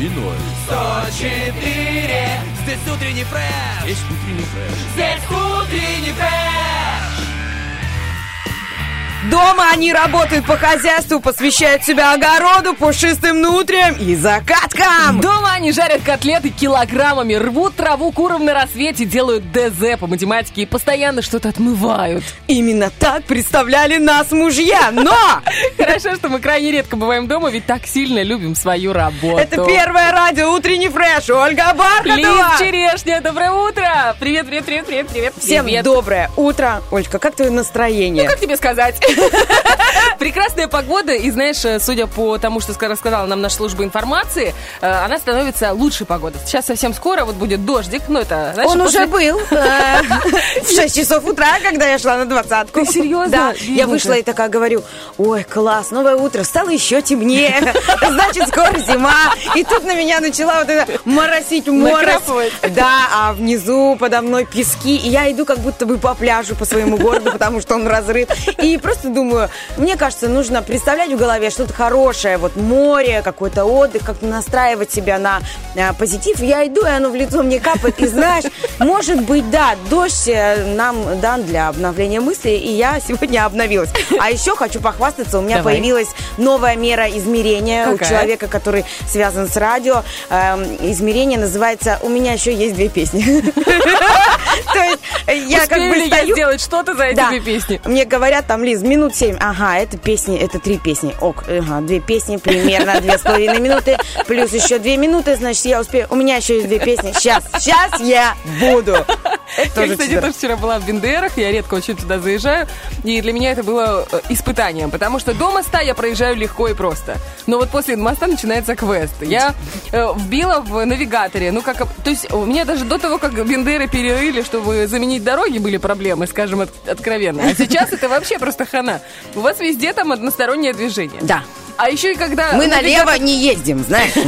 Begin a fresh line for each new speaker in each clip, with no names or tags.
И ноль.
104 Здесь утренний фреш
Есть утренний фреш.
Здесь утренний фреш
Дома они работают по хозяйству, посвящают себя огороду, пушистым нутрям и закаткам.
Дома они жарят котлеты килограммами, рвут траву куром на рассвете, делают ДЗ по математике и постоянно что-то отмывают.
Именно так представляли нас мужья, но
Хорошо, что мы крайне редко бываем дома, ведь так сильно любим свою работу.
это первое радио «Утренний фреш». Ольга
Лиз
Бархатова.
Черешня, доброе утро! Привет, привет, привет, привет, привет.
Всем
привет.
доброе утро. Ольга, как твое настроение?
Ну, как тебе сказать? Прекрасная погода, и знаешь, э, судя по тому, что ска- рассказала нам наша служба информации, э, она становится лучшей погодой. Сейчас совсем скоро вот будет дождик, ну это, знаешь,
Он
после-
уже был э, в 6 часов утра, когда я шла на двадцатку.
Ты серьезно?
Да. Я вышла и такая говорю, ой, класс, новое утро, стало еще темнее, значит, скоро зима. И тут на меня начала вот это моросить морось. Да, а внизу подо мной пески. И я иду как будто бы по пляжу, по своему городу, потому что он разрыт. И просто думаю, мне кажется, нужно представлять в голове что-то хорошее, вот море, какой-то отдых, как-то настраивать себя на э, позитив. Я иду, и оно в лицо мне капает. И знаешь, может быть, да, дождь э, нам дан для обновления мыслей, и я сегодня обновилась. А еще хочу похвастаться, у меня
Давай.
появилась новая мера измерения у
Какая?
человека, который связан с радио. Эм, Измерение называется «У меня еще есть две песни». То есть э, я как бы стою...
сделать что-то за эти две песни?
Мне говорят, там, Лиз, минут семь. Ага, это песни, это три песни. Ок, ага, две песни, примерно две с половиной минуты. Плюс еще две минуты, значит, я успею. У меня еще есть две песни. Сейчас, сейчас я буду. Это
Я,
тоже
кстати,
чудо.
тоже вчера была в Бендерах, я редко очень туда заезжаю, и для меня это было э, испытанием, потому что до моста я проезжаю легко и просто. Но вот после моста начинается квест. Я э, вбила в навигаторе, ну как, то есть у меня даже до того, как Бендеры перерыли, чтобы заменить дороги, были проблемы, скажем от- откровенно. А сейчас это вообще просто хана. У вас везде там одностороннее движение.
Да.
А еще и когда...
Мы
навигатор-
налево не ездим, знаешь.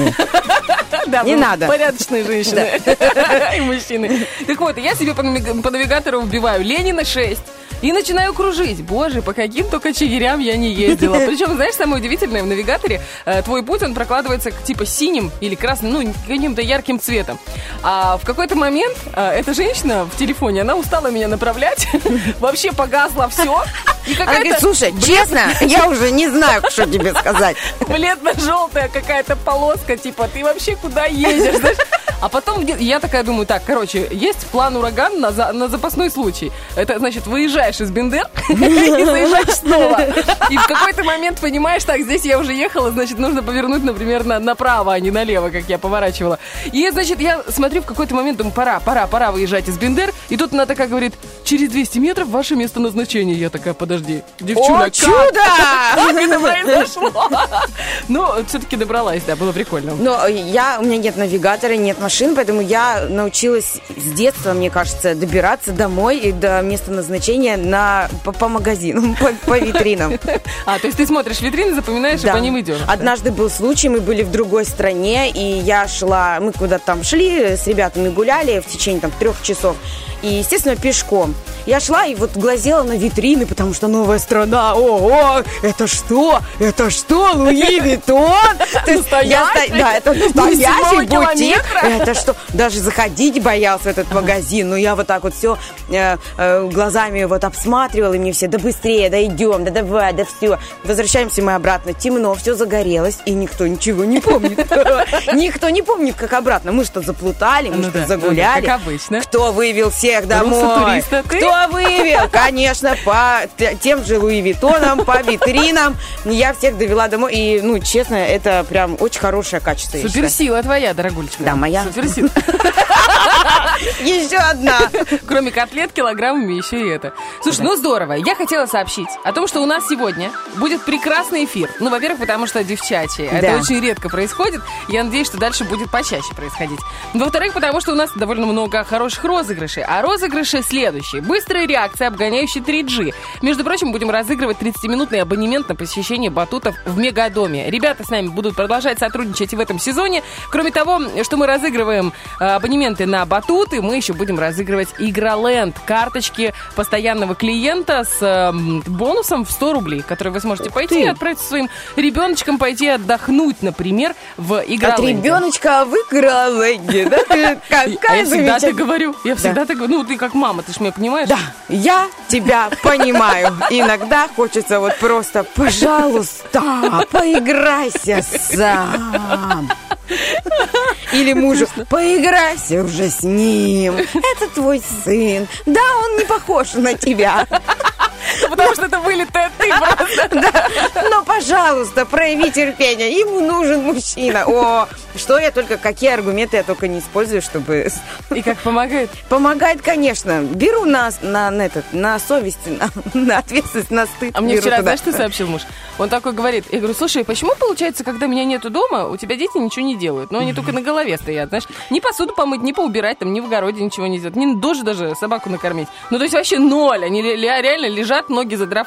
Да,
Не надо.
Порядочные женщины и мужчины. Так вот, я себе по навигатору вбиваю Ленина 6. И начинаю кружить. Боже, по каким только чигирям я не ездила. Причем, знаешь, самое удивительное, в навигаторе э, твой путь, он прокладывается к, типа синим или красным, ну, каким-то ярким цветом. А в какой-то момент э, эта женщина в телефоне, она устала меня направлять. Вообще погасла все. И
Она говорит, слушай, честно, я уже не знаю, что тебе сказать.
бледно-желтая какая-то полоска, типа, ты вообще куда едешь, знаешь? А потом я такая думаю, так, короче, есть план ураган на, за- на запасной случай. Это значит, выезжаешь из Бендер и заезжаешь снова. И в какой-то момент понимаешь, так, здесь я уже ехала, значит, нужно повернуть, например, на, направо, а не налево, как я поворачивала. И, значит, я смотрю в какой-то момент, думаю, пора, пора, пора выезжать из Бендер. И тут она такая говорит, через 200 метров ваше место назначения. Я такая, подожди,
О,
как?
чудо!
Как это произошло? Ну, все-таки добралась, да, было прикольно.
Но я, у меня нет навигатора, нет машин, поэтому я научилась с детства, мне кажется, добираться домой и до места назначения на, по, по магазинам, по, по витринам.
А, то есть ты смотришь витрины, запоминаешь, и
Да.
по ним идешь.
Однажды был случай, мы были в другой стране, и я шла, мы куда-то там шли, с ребятами гуляли в течение там трех часов, и, естественно, пешком. Я шла и вот глазела на витрины, потому что новая страна, ого, это что? Это что, Луи Виттон?
Настоящий?
Да, это настоящий бутик. Это что? Даже заходить боялся в этот магазин. Но я вот так вот все глазами вот обсматривала, и мне все, да быстрее, да идем, да давай, да все. Возвращаемся мы обратно. Темно, все загорелось, и никто ничего не помнит. Никто не помнит, как обратно. Мы что, заплутали, мы
Ну
что, загуляли.
ну да, как обычно.
Кто выявил все всех домой. Кто вывел? Конечно, по тем же Луи Виттонам, по витринам. Я всех довела домой. И, ну, честно, это прям очень хорошее качество.
Суперсила твоя, дорогулечка.
Да, моя.
Суперсила.
Еще одна.
Кроме котлет килограммами еще и это. Слушай, ну здорово. Я хотела сообщить о том, что у нас сегодня будет прекрасный эфир. Ну, во-первых, потому что девчачий. Это очень редко происходит. Я надеюсь, что дальше будет почаще происходить. Во-вторых, потому что у нас довольно много хороших розыгрышей. А розыгрыши следующие. Быстрая реакция, обгоняющая 3G. Между прочим, будем разыгрывать 30-минутный абонемент на посещение батутов в Мегадоме. Ребята с нами будут продолжать сотрудничать и в этом сезоне. Кроме того, что мы разыгрываем э, абонементы на батуты, мы еще будем разыгрывать Игроленд. Карточки постоянного клиента с э, бонусом в 100 рублей, которые вы сможете пойти и отправить своим ребеночком пойти отдохнуть, например, в
От
Игроленде.
ребеночка выиграла Лэгги, да? Ты
И- А
Какая
я всегда так говорю. Я всегда так говорю. Ну, ты как мама, ты ж меня понимаешь?
Да, я тебя понимаю. Иногда хочется вот просто, пожалуйста, поиграйся сам. Или мужу, поиграйся уже с ним. Это твой сын. Да, он не похож на тебя.
Потому что это вылитая ты просто.
Но, пожалуйста, прояви терпение. Ему нужен мужчина. О, что я только, какие аргументы я только не использую, чтобы...
И как помогает?
Помогает, конечно. Беру на, на, на этот, на совесть, на, на ответственность, на стыд.
А мне вчера,
туда.
знаешь, что сообщил муж? Он такой говорит, я говорю, слушай, почему получается, когда меня нету дома, у тебя дети ничего не делают? Но они только на голове стоят, знаешь? Ни посуду помыть, ни поубирать, там, ни в огороде ничего не делают, ни тоже даже собаку накормить. Ну, то есть вообще ноль. Они реально лежат, ноги задрав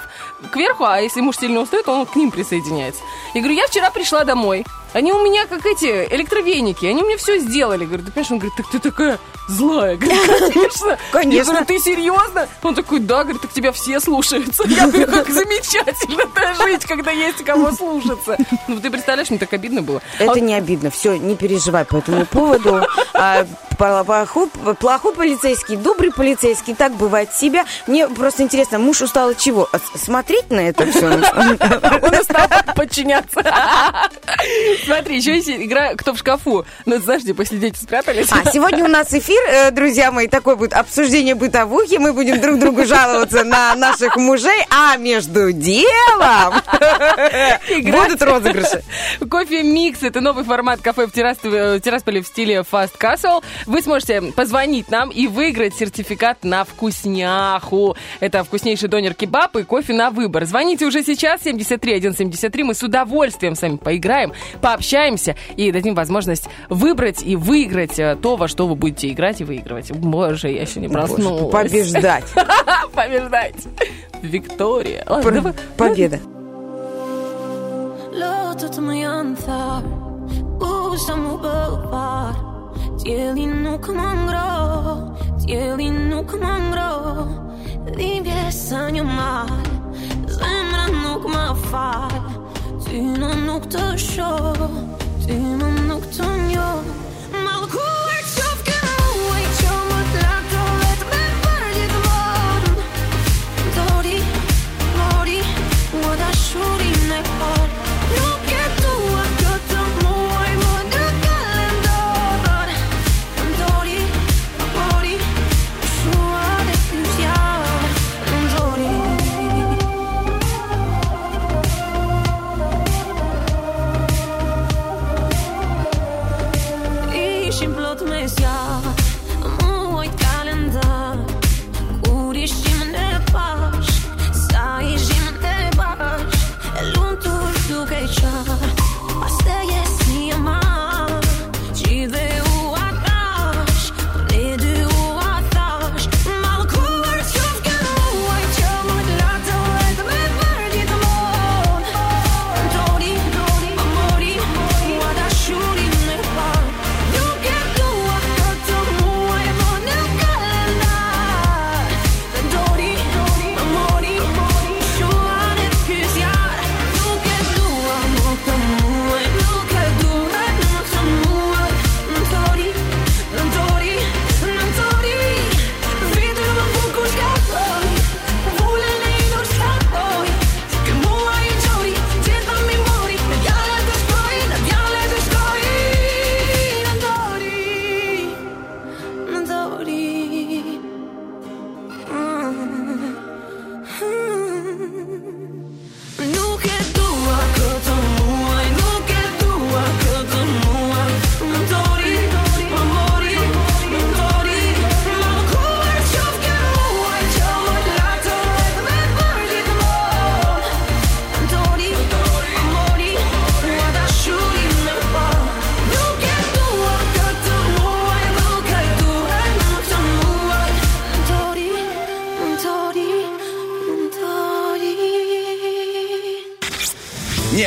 кверху, а если муж сильно устает, он к ним присоединяется. Я говорю, я вчера пришла домой, они у меня как эти электровеники, они мне все сделали. Говорю, ты понимаешь, он говорит, так ты такая злая. Говорю, конечно.
Конечно.
Я говорю, ты серьезно? Он такой, да, говорит, так тебя все слушаются. Я говорю, как замечательно-то жить, когда есть кого слушаться. Ну, ты представляешь, мне так обидно было.
Это
А-
не обидно, все, не переживай по этому поводу. А, плохой, плохой полицейский, добрый полицейский, так бывает себя. Мне просто интересно, муж устал от чего? Смотреть на это все?
Он устал подчиняться. Смотри, еще есть игра «Кто в шкафу?». Ну, знаешь, после дети спрятались.
А сегодня у нас эфир, э, друзья мои, такой будет обсуждение бытовухи. Мы будем друг другу жаловаться на наших мужей, а между делом будут розыгрыши.
Кофе Микс – это новый формат кафе в Тирасполе, в Тирасполе в стиле Fast Castle. Вы сможете позвонить нам и выиграть сертификат на вкусняху. Это вкуснейший донер-кебаб и кофе на выбор. Звоните уже сейчас, 73 173. Мы с удовольствием с вами поиграем, пообщаемся и дадим возможность выбрать и выиграть э, то, во что вы будете играть и выигрывать. Боже, я еще не проснулась.
Побеждать.
Побеждать. Виктория.
Победа.
Nuk më ngro Dhimbje së një Ty më nuk të shoh Ty më nuk të njoh. Malkur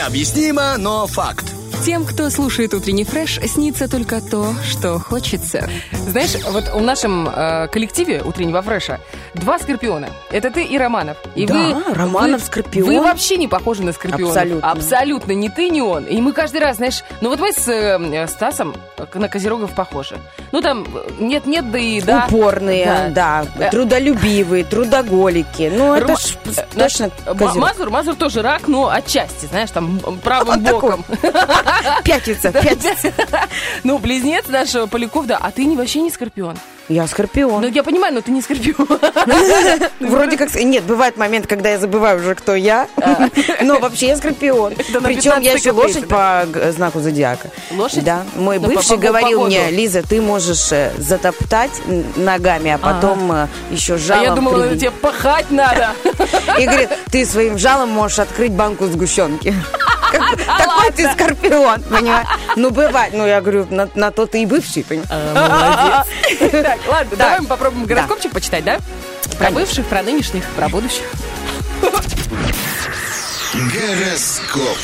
Необъяснимо, но факт.
Тем, кто слушает утренний фреш, снится только то, что хочется. Знаешь, вот в нашем э, коллективе утреннего фреша два скорпиона. Это ты и Романов. И
Да,
вы,
Романов
вы-
скорпион.
Вы вообще не похожи на скорпиона.
Абсолютно.
Абсолютно. Ни ты, ни он. И мы каждый раз, знаешь, ну вот мы с э, Стасом на Козерогов похожи. Ну там нет-нет, да и да.
Упорные, да,
Да.
трудолюбивые, трудоголики. Ну, это ж
э,
точно
наш-
козерог.
Мазур, Мазур тоже рак, но отчасти, знаешь, там правым
Вот
боком.
Пятница, пятница.
Ну, близнец наш э, Поляков, да, а ты вообще не скорпион.
Я скорпион.
Ну, я понимаю, но ты не скорпион.
Вроде как... Нет, бывает момент, когда я забываю уже, кто я. Но вообще я скорпион. Причем я
15
еще лошадь по знаку зодиака.
Лошадь?
Да. Мой
Ну,
бывший говорил мне, Лиза, ты можешь э, затоптать ногами, а потом э, еще
А
жалом
я думала,
прибить».
тебе пахать надо.
И говорит, ты своим жалом можешь открыть банку сгущенки.
А
Такой ты скорпион, понимаешь? Ну, бывает. Ну, я говорю, на, на то ты и бывший, понимаешь?
Молодец. Так, ладно,
Так.
давай мы попробуем гороскопчик почитать, да? Про
Конечно.
бывших, про нынешних, про будущих.
Гороскоп.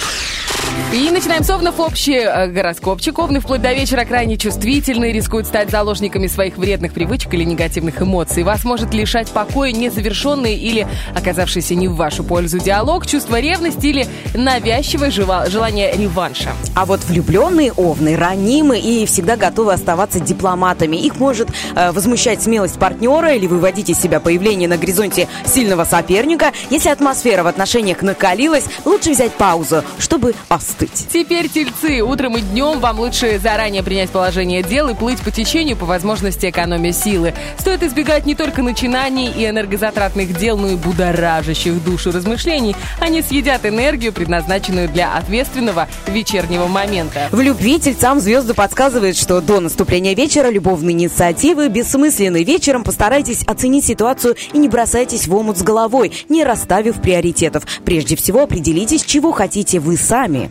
И начинаем с Овнов общий э, гороскопчик. Овны вплоть до вечера крайне чувствительны, рискуют стать заложниками своих вредных привычек или негативных эмоций. Вас может лишать покоя незавершенный или оказавшийся не в вашу пользу диалог, чувство ревности или навязчивое желание реванша.
А вот влюбленные овны ранимы и всегда готовы оставаться дипломатами. Их может э, возмущать смелость партнера или выводить из себя появление на горизонте сильного соперника. Если атмосфера в отношениях накалилась, лучше взять паузу, чтобы остыть.
Теперь, тельцы, утром и днем вам лучше заранее принять положение дел и плыть по течению по возможности экономия силы. Стоит избегать не только начинаний и энергозатратных дел, но и будоражащих душу размышлений. Они съедят энергию, предназначенную для ответственного вечернего момента.
В любви тельцам звезды подсказывают, что до наступления вечера любовные инициативы бессмысленны. Вечером постарайтесь оценить ситуацию и не бросайтесь в омут с головой, не расставив приоритетов. Прежде всего определитесь, чего хотите вы сами.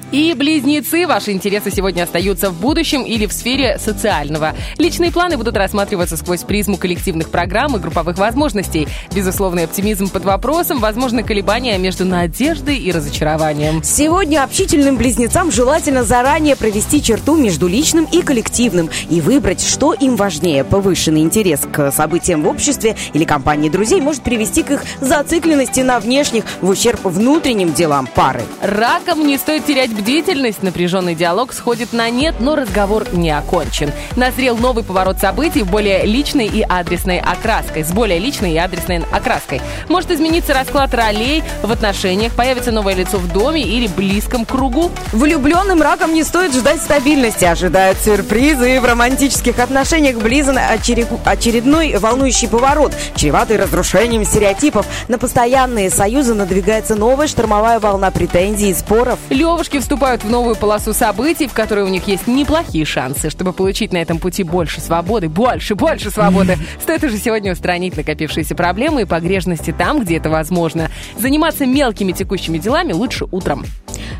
И близнецы, ваши интересы сегодня остаются в будущем или в сфере социального. Личные планы будут рассматриваться сквозь призму коллективных программ и групповых возможностей. Безусловный оптимизм под вопросом, возможны колебания между надеждой и разочарованием.
Сегодня общительным близнецам желательно заранее провести черту между личным и коллективным и выбрать, что им важнее. Повышенный интерес к событиям в обществе или компании друзей может привести к их зацикленности на внешних в ущерб внутренним делам пары.
Раком не стоит терять бдительность. Напряженный диалог сходит на нет, но разговор не окончен. Назрел новый поворот событий в более личной и адресной окраской. С более личной и адресной окраской. Может измениться расклад ролей в отношениях, появится новое лицо в доме или близком кругу.
Влюбленным раком не стоит ждать стабильности, ожидают сюрпризы в романтических отношениях близан очере- очередной волнующий поворот, чреватый разрушением стереотипов. На постоянные союзы надвигается новая штормовая волна претензий и споров.
Левушки вступают в новую полосу событий, в которой у них есть неплохие шансы. Чтобы получить на этом пути больше свободы, больше, больше свободы, стоит уже сегодня устранить накопившиеся проблемы и погрешности там, где это возможно. Заниматься мелкими текущими делами лучше утром.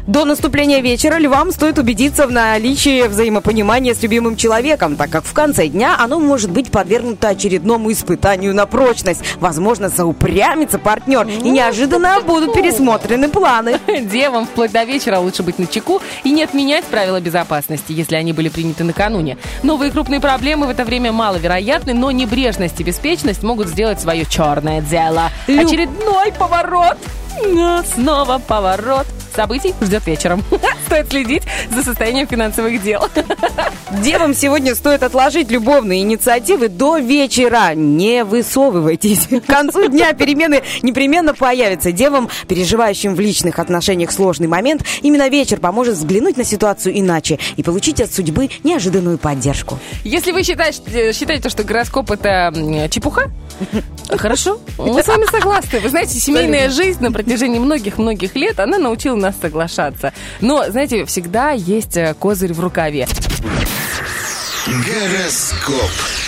До наступления вечера львам стоит убедиться в наличии взаимопонимания с любимым человеком, так как в конце дня оно может быть подвергнуто очередному испытанию на прочность. Возможно, заупрямится партнер, и неожиданно будут пересмотрены планы.
Девам вплоть до вечера лучше быть на чеку и не отменять правила безопасности, если они были приняты накануне. Новые крупные проблемы в это время маловероятны, но небрежность и беспечность могут сделать свое черное дело. Очередной поворот. Снова поворот. Событий ждет вечером. Стоит следить за состоянием финансовых дел.
Девам сегодня стоит отложить любовные инициативы до вечера. Не высовывайтесь. К концу дня перемены непременно появятся. Девам, переживающим в личных отношениях сложный момент, именно вечер поможет взглянуть на ситуацию иначе и получить от судьбы неожиданную поддержку.
Если вы считаете, считаете, что гороскоп это чепуха, хорошо, мы с вами согласны. Вы знаете, семейная жизнь на протяжении многих-многих лет, она научила нас соглашаться. Но, знаете, всегда есть э, козырь в рукаве.
Гороскоп.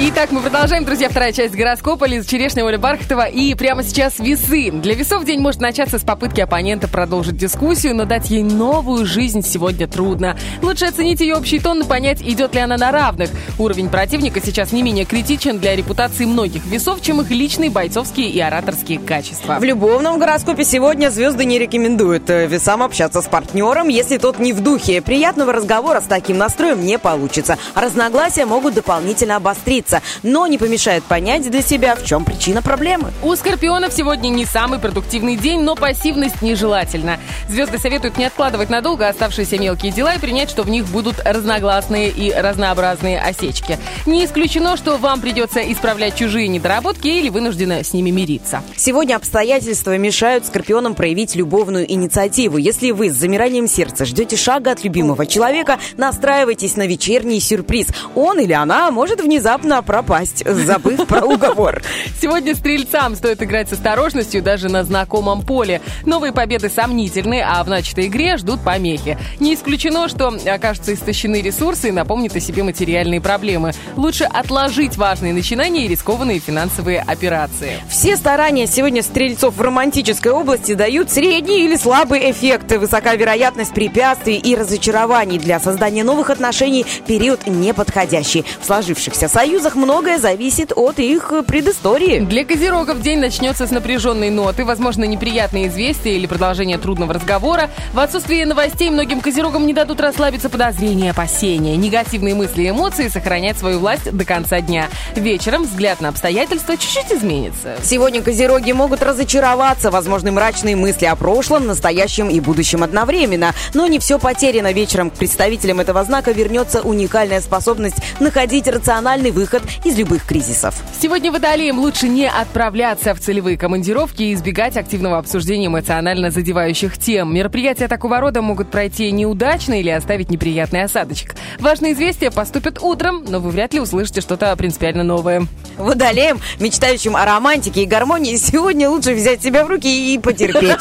Итак, мы продолжаем, друзья, вторая часть гороскопа. Лиза Черешня, Оля Бархатова. И прямо сейчас весы. Для весов день может начаться с попытки оппонента продолжить дискуссию, но дать ей новую жизнь сегодня трудно. Лучше оценить ее общий тон и понять, идет ли она на равных. Уровень противника сейчас не менее критичен для репутации многих весов, чем их личные бойцовские и ораторские качества.
В любовном гороскопе сегодня звезды не рекомендуют э, весам общаться с партнером, если тот не в духе. Приятного разговора с таким настроем не получится. Разногласия могут дополнительно обостриться, но не помешает понять для себя, в чем причина проблемы.
У скорпионов сегодня не самый продуктивный день, но пассивность нежелательна. Звезды советуют не откладывать надолго оставшиеся мелкие дела и принять, что в них будут разногласные и разнообразные осечки. Не исключено, что вам придется исправлять чужие недоработки или вынуждены с ними мириться.
Сегодня обстоятельства мешают скорпионам проявить любовную инициативу. Если вы с замиранием сердца ждете шага от любимого человека, настраивайтесь на вечерний сюрприз. Он или она может внезапно пропасть, забыв про уговор.
Сегодня стрельцам стоит играть с осторожностью даже на знакомом поле. Новые победы сомнительны, а в начатой игре ждут помехи. Не исключено, что окажутся истощены ресурсы и напомнят о себе материальные проблемы. Лучше отложить важные начинания и рискованные финансовые операции.
Все старания сегодня стрельцов в романтической области дают средний или слабый эффект. Высока вероятность препятствий и разочарований для создания новых отношений период неподходящий. В сложившихся союзах многое зависит от их предыстории.
Для козерогов день начнется с напряженной ноты, возможно, неприятные известия или продолжение трудного разговора. В отсутствие новостей многим козерогам не дадут расслабиться подозрения опасения. Негативные мысли и эмоции сохранять свою власть до конца дня. Вечером взгляд на обстоятельства чуть-чуть изменится.
Сегодня козероги могут разочароваться, возможны мрачные мысли о прошлом, настоящем и будущем одновременно. Но не все потеряно. Вечером к представителям этого знака вернется уникальная способность находить рациональный выход из любых кризисов.
Сегодня водолеям лучше не отправляться в целевые командировки и избегать активного обсуждения эмоционально задевающих тем. Мероприятия такого рода могут пройти неудачно или оставить неприятный осадочек. Важные известия поступят утром, но вы вряд ли услышите что-то принципиально новое.
Водолеям, мечтающим о романтике и гармонии, сегодня лучше взять себя в руки и потерпеть.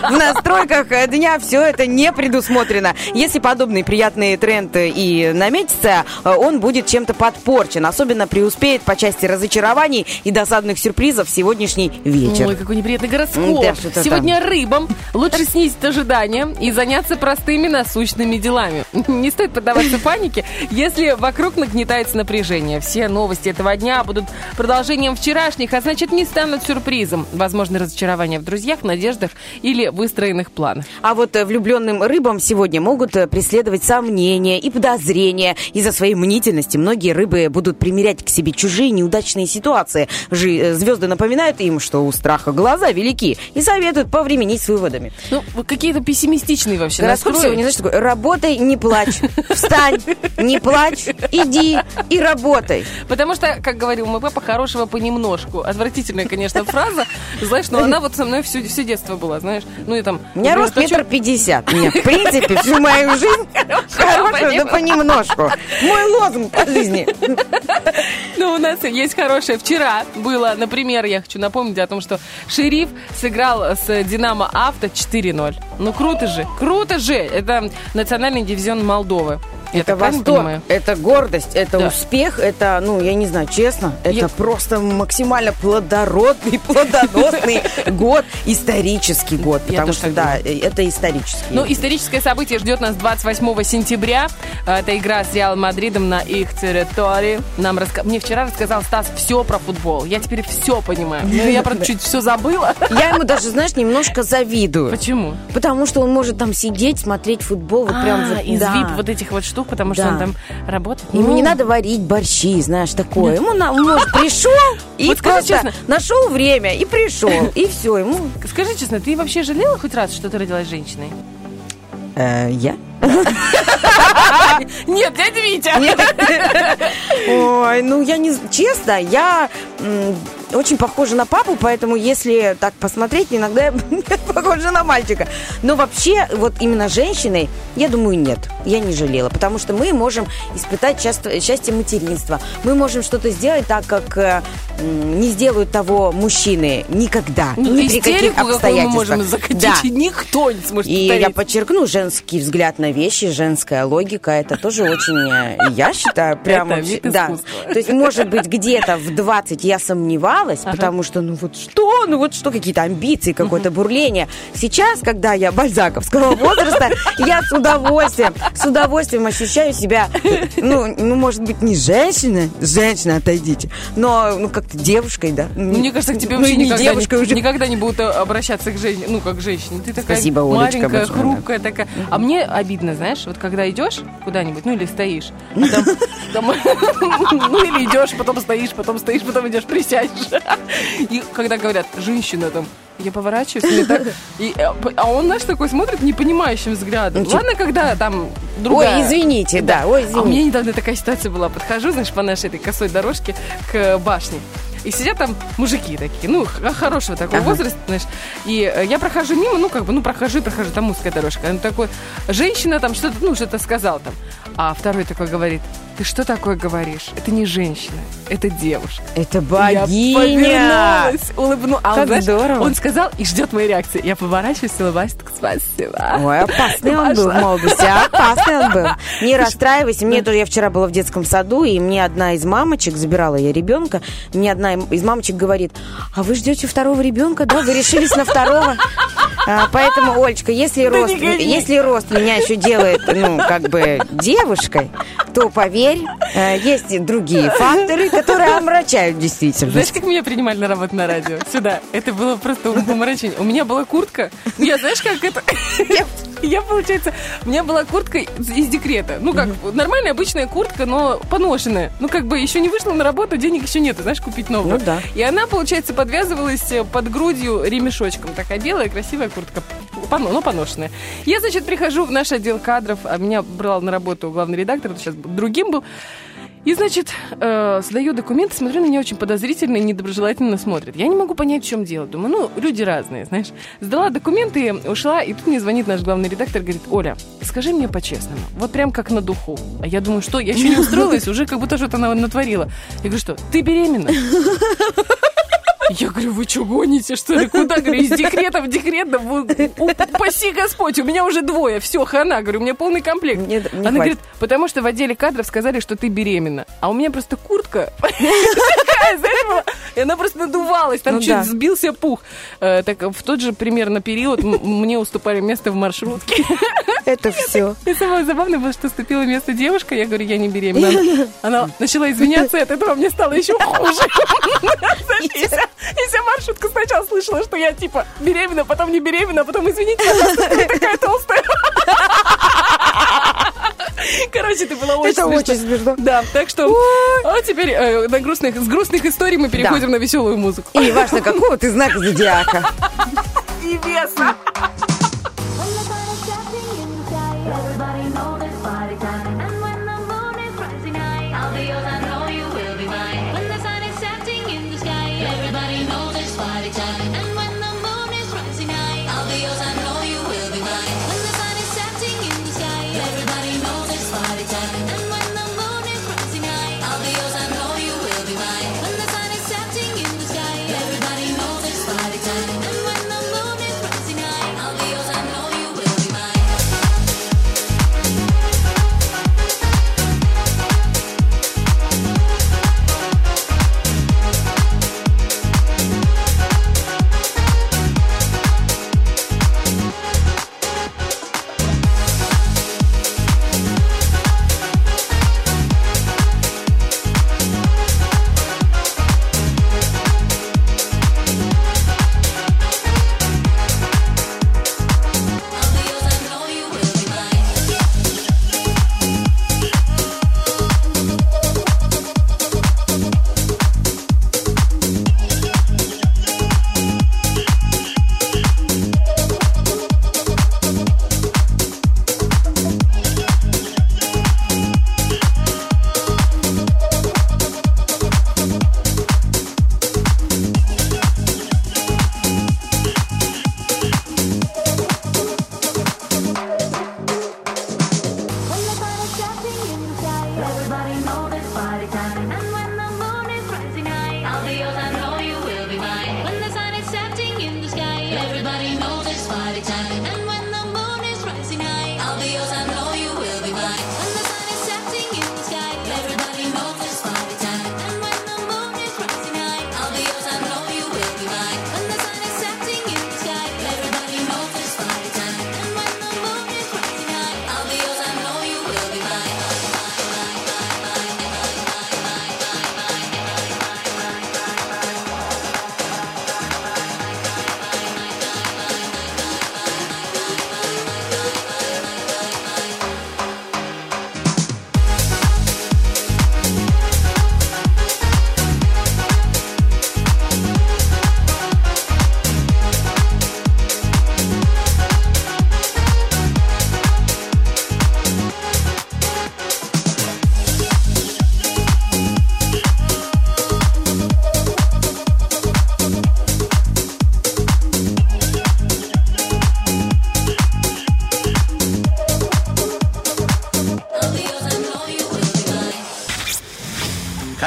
В настройках дня все это не предусмотрено. Если подобный приятный тренд и наметится, он будет чем-то подпорчен. Особенно преуспеет по части разочарований и досадных сюрпризов сегодняшний вечер.
Ой, какой неприятный гороскоп.
Да, что-то
Сегодня рыбам лучше снизить ожидания и заняться простыми насущными делами. Не стоит поддаваться панике, если вокруг нагнетается напряжение. Все новости этого дня будут продолжением вчерашних, а значит не станут сюрпризом. Возможно, разочарование в друзьях, надеждах или выстроенных планах.
А вот э, влюбленным рыбам сегодня могут э, преследовать сомнения и подозрения. Из-за своей мнительности многие рыбы будут примерять к себе чужие неудачные ситуации. Жи- э, Звезды напоминают им, что у страха глаза велики и советуют повременить с выводами.
Ну, вы какие-то пессимистичные вообще
Гороскоп
настрои.
сегодня, знаешь, такой, работай, не плачь. Встань, не плачь, иди и работай.
Потому что, как говорил мой папа, хорошего понемножку. Отвратительная, конечно, фраза. Знаешь, но она вот со мной все, все детство была, знаешь. Ну и там...
У меня рост метр пятьдесят. Мне, в принципе, всю мою жизнь хорошую, да понемножку. Мой лозунг по жизни.
Ну, у нас есть хорошее. Вчера было, например, я хочу напомнить о том, что Шериф сыграл с Динамо Авто 4-0. Ну, круто же, круто же! Это национальный дивизион Молдовы. Я
Это восторг,
понимаю?
это гордость, это
Да.
успех, это, ну, я не знаю, честно, это
Я-
просто максимально плодородный, плодоносный год, исторический год, потому что, да, это исторический.
Ну, историческое событие ждет нас 28 сентября. Это игра с Реал Мадридом на их территории. Нам раска... Мне вчера рассказал Стас все про футбол. Я теперь все понимаю. Ну, я, правда, чуть все забыла.
Я ему даже, знаешь, немножко завидую.
Почему?
Потому что он может там сидеть, смотреть футбол, вот прям вот,
из. VIP вот этих вот штук, потому что
Да.
он там работает.
Ему
Ну,
не надо варить борщи, знаешь, такое. Ему на, может, пришел и
Вот скажи
просто
честно.
нашел время и пришел. И все, ему...
Скажи честно, ты вообще жалела хоть раз, что ты родилась женщиной?
Э, я?
Нет, дядя Витя!
Ой, ну я не... Честно, я очень похожа на папу, поэтому если так посмотреть, иногда я похожа на мальчика. Но вообще, вот именно женщиной, я думаю, нет. Я не жалела, потому что мы можем испытать счастье, счастье материнства. Мы можем что-то сделать так, как э, не сделают того мужчины никогда.
Ну,
ни при каких
какую мы
обстоятельствах.
можем закатить,
Да.
никто не сможет
И я
повторить.
подчеркну, женский взгляд на вещи, женская логика, это тоже очень, э, я считаю, прям
Это
вообще-
вид
да. То есть, может быть, где-то в 20 я сомневалась, потому что, ну вот что, ну вот что, какие-то амбиции, какое-то бурление. Сейчас, когда я бальзаковского возраста, я с удовольствием, с удовольствием ощущаю себя, ну, ну может быть, не женщиной, женщина, отойдите, но, ну, как-то девушкой, да.
Ну, мне кажется, к тебе
Ну,
вообще
не
никогда,
девушкой
не,
уже.
никогда не будут э, обращаться к женщине, ну, как женщине. Ты такая
Спасибо, Олечка,
маленькая,
большое.
хрупкая такая. А мне обидно, знаешь, вот когда идешь куда-нибудь, ну, или стоишь, а там, там, ну, или идешь, потом стоишь, потом стоишь, потом идешь, присядешь. И когда говорят, женщина там, я поворачиваюсь, мне так, и, э, а он, знаешь, такой смотрит непонимающим взглядом.
Ну,
Ладно, когда там другая...
Ой, извините, да, ой,
А у
извините.
меня недавно такая ситуация была. Подхожу, знаешь, по нашей этой косой дорожке к башне. И сидят там мужики такие, ну, хорошего такого
Ага.
возраста, знаешь. И э, я прохожу мимо, ну, как бы, ну, прохожу и прохожу, там узкая дорожка. Он такой, женщина там что-то, ну, что-то сказал там. А второй такой говорит, ты что такое говоришь? Это не женщина, это девушка.
Это
Я
богиня!
повернулась, улыбнулась. А он,
Как
знаешь,
здорово.
он сказал и ждет моей реакции. Я поворачиваюсь, улыбаюсь, так спасибо.
Ой, опасный он был в молодости, опасный он был. Не расстраивайся, мне тоже, я вчера была в детском саду, и мне одна из мамочек, забирала я ребенка, мне одна из мамочек говорит, а вы ждете второго ребенка, да? Вы решились на второго? А, поэтому, Олечка, если рост,
не гони.
если рост меня еще делает, ну, как бы девушкой, то поверь, э, есть и другие факторы, которые омрачают действительно.
Знаешь, как меня принимали на работу на радио? Сюда. Это было просто уморочение. У меня была куртка. Ну, Я знаешь, как это... Я, получается, у меня была куртка из декрета. Ну, как, нормальная обычная куртка, но поношенная. Ну, как бы еще не вышла на работу, денег еще нету, знаешь, купить новую.
Ну да.
И она, получается, подвязывалась э, под грудью ремешочком. Такая белая, красивая куртка. Поно- но поношенная. Я, значит, прихожу в наш отдел кадров, а меня брал на работу главный редактор, сейчас другим был. И, значит, э, сдаю документы, смотрю, на меня очень подозрительно и недоброжелательно смотрят. Я не могу понять, в чем дело. Думаю, ну, люди разные, знаешь. Сдала документы, ушла, и тут мне звонит наш главный редактор, говорит, Оля, скажи мне по-честному, вот прям как на духу. А я думаю, что, я еще не устроилась, уже как будто что-то на- натворила. Я говорю, что, ты беременна? Я говорю, вы что, гоните, что ли? Куда? Говорю, из декрета в декрет, да упаси Господь, у меня уже двое, все, хана, говорю, у меня полный комплект.
Не- не
Она
хватит.
говорит, потому что в отделе кадров сказали, что ты беременна. А у меня просто куртка и она просто надувалась, там
Ну
чуть
да.
сбился пух. Э, Так в тот же примерно период мне уступали место в маршрутке.
Это все.
И самое забавное было, что уступила место девушка, я говорю, я не беременна. Она начала извиняться, от этого мне стало еще хуже. И вся маршрутка сначала слышала, что я типа беременна, потом не беременна, а потом извините, ты такая толстая. Короче, это было очень
Это
смешно.
очень смешно.
Да, так что а теперь э, на грустных, с грустных историй мы переходим на веселую музыку.
И не важно, какого ты знака зодиака.
И веса.
Time.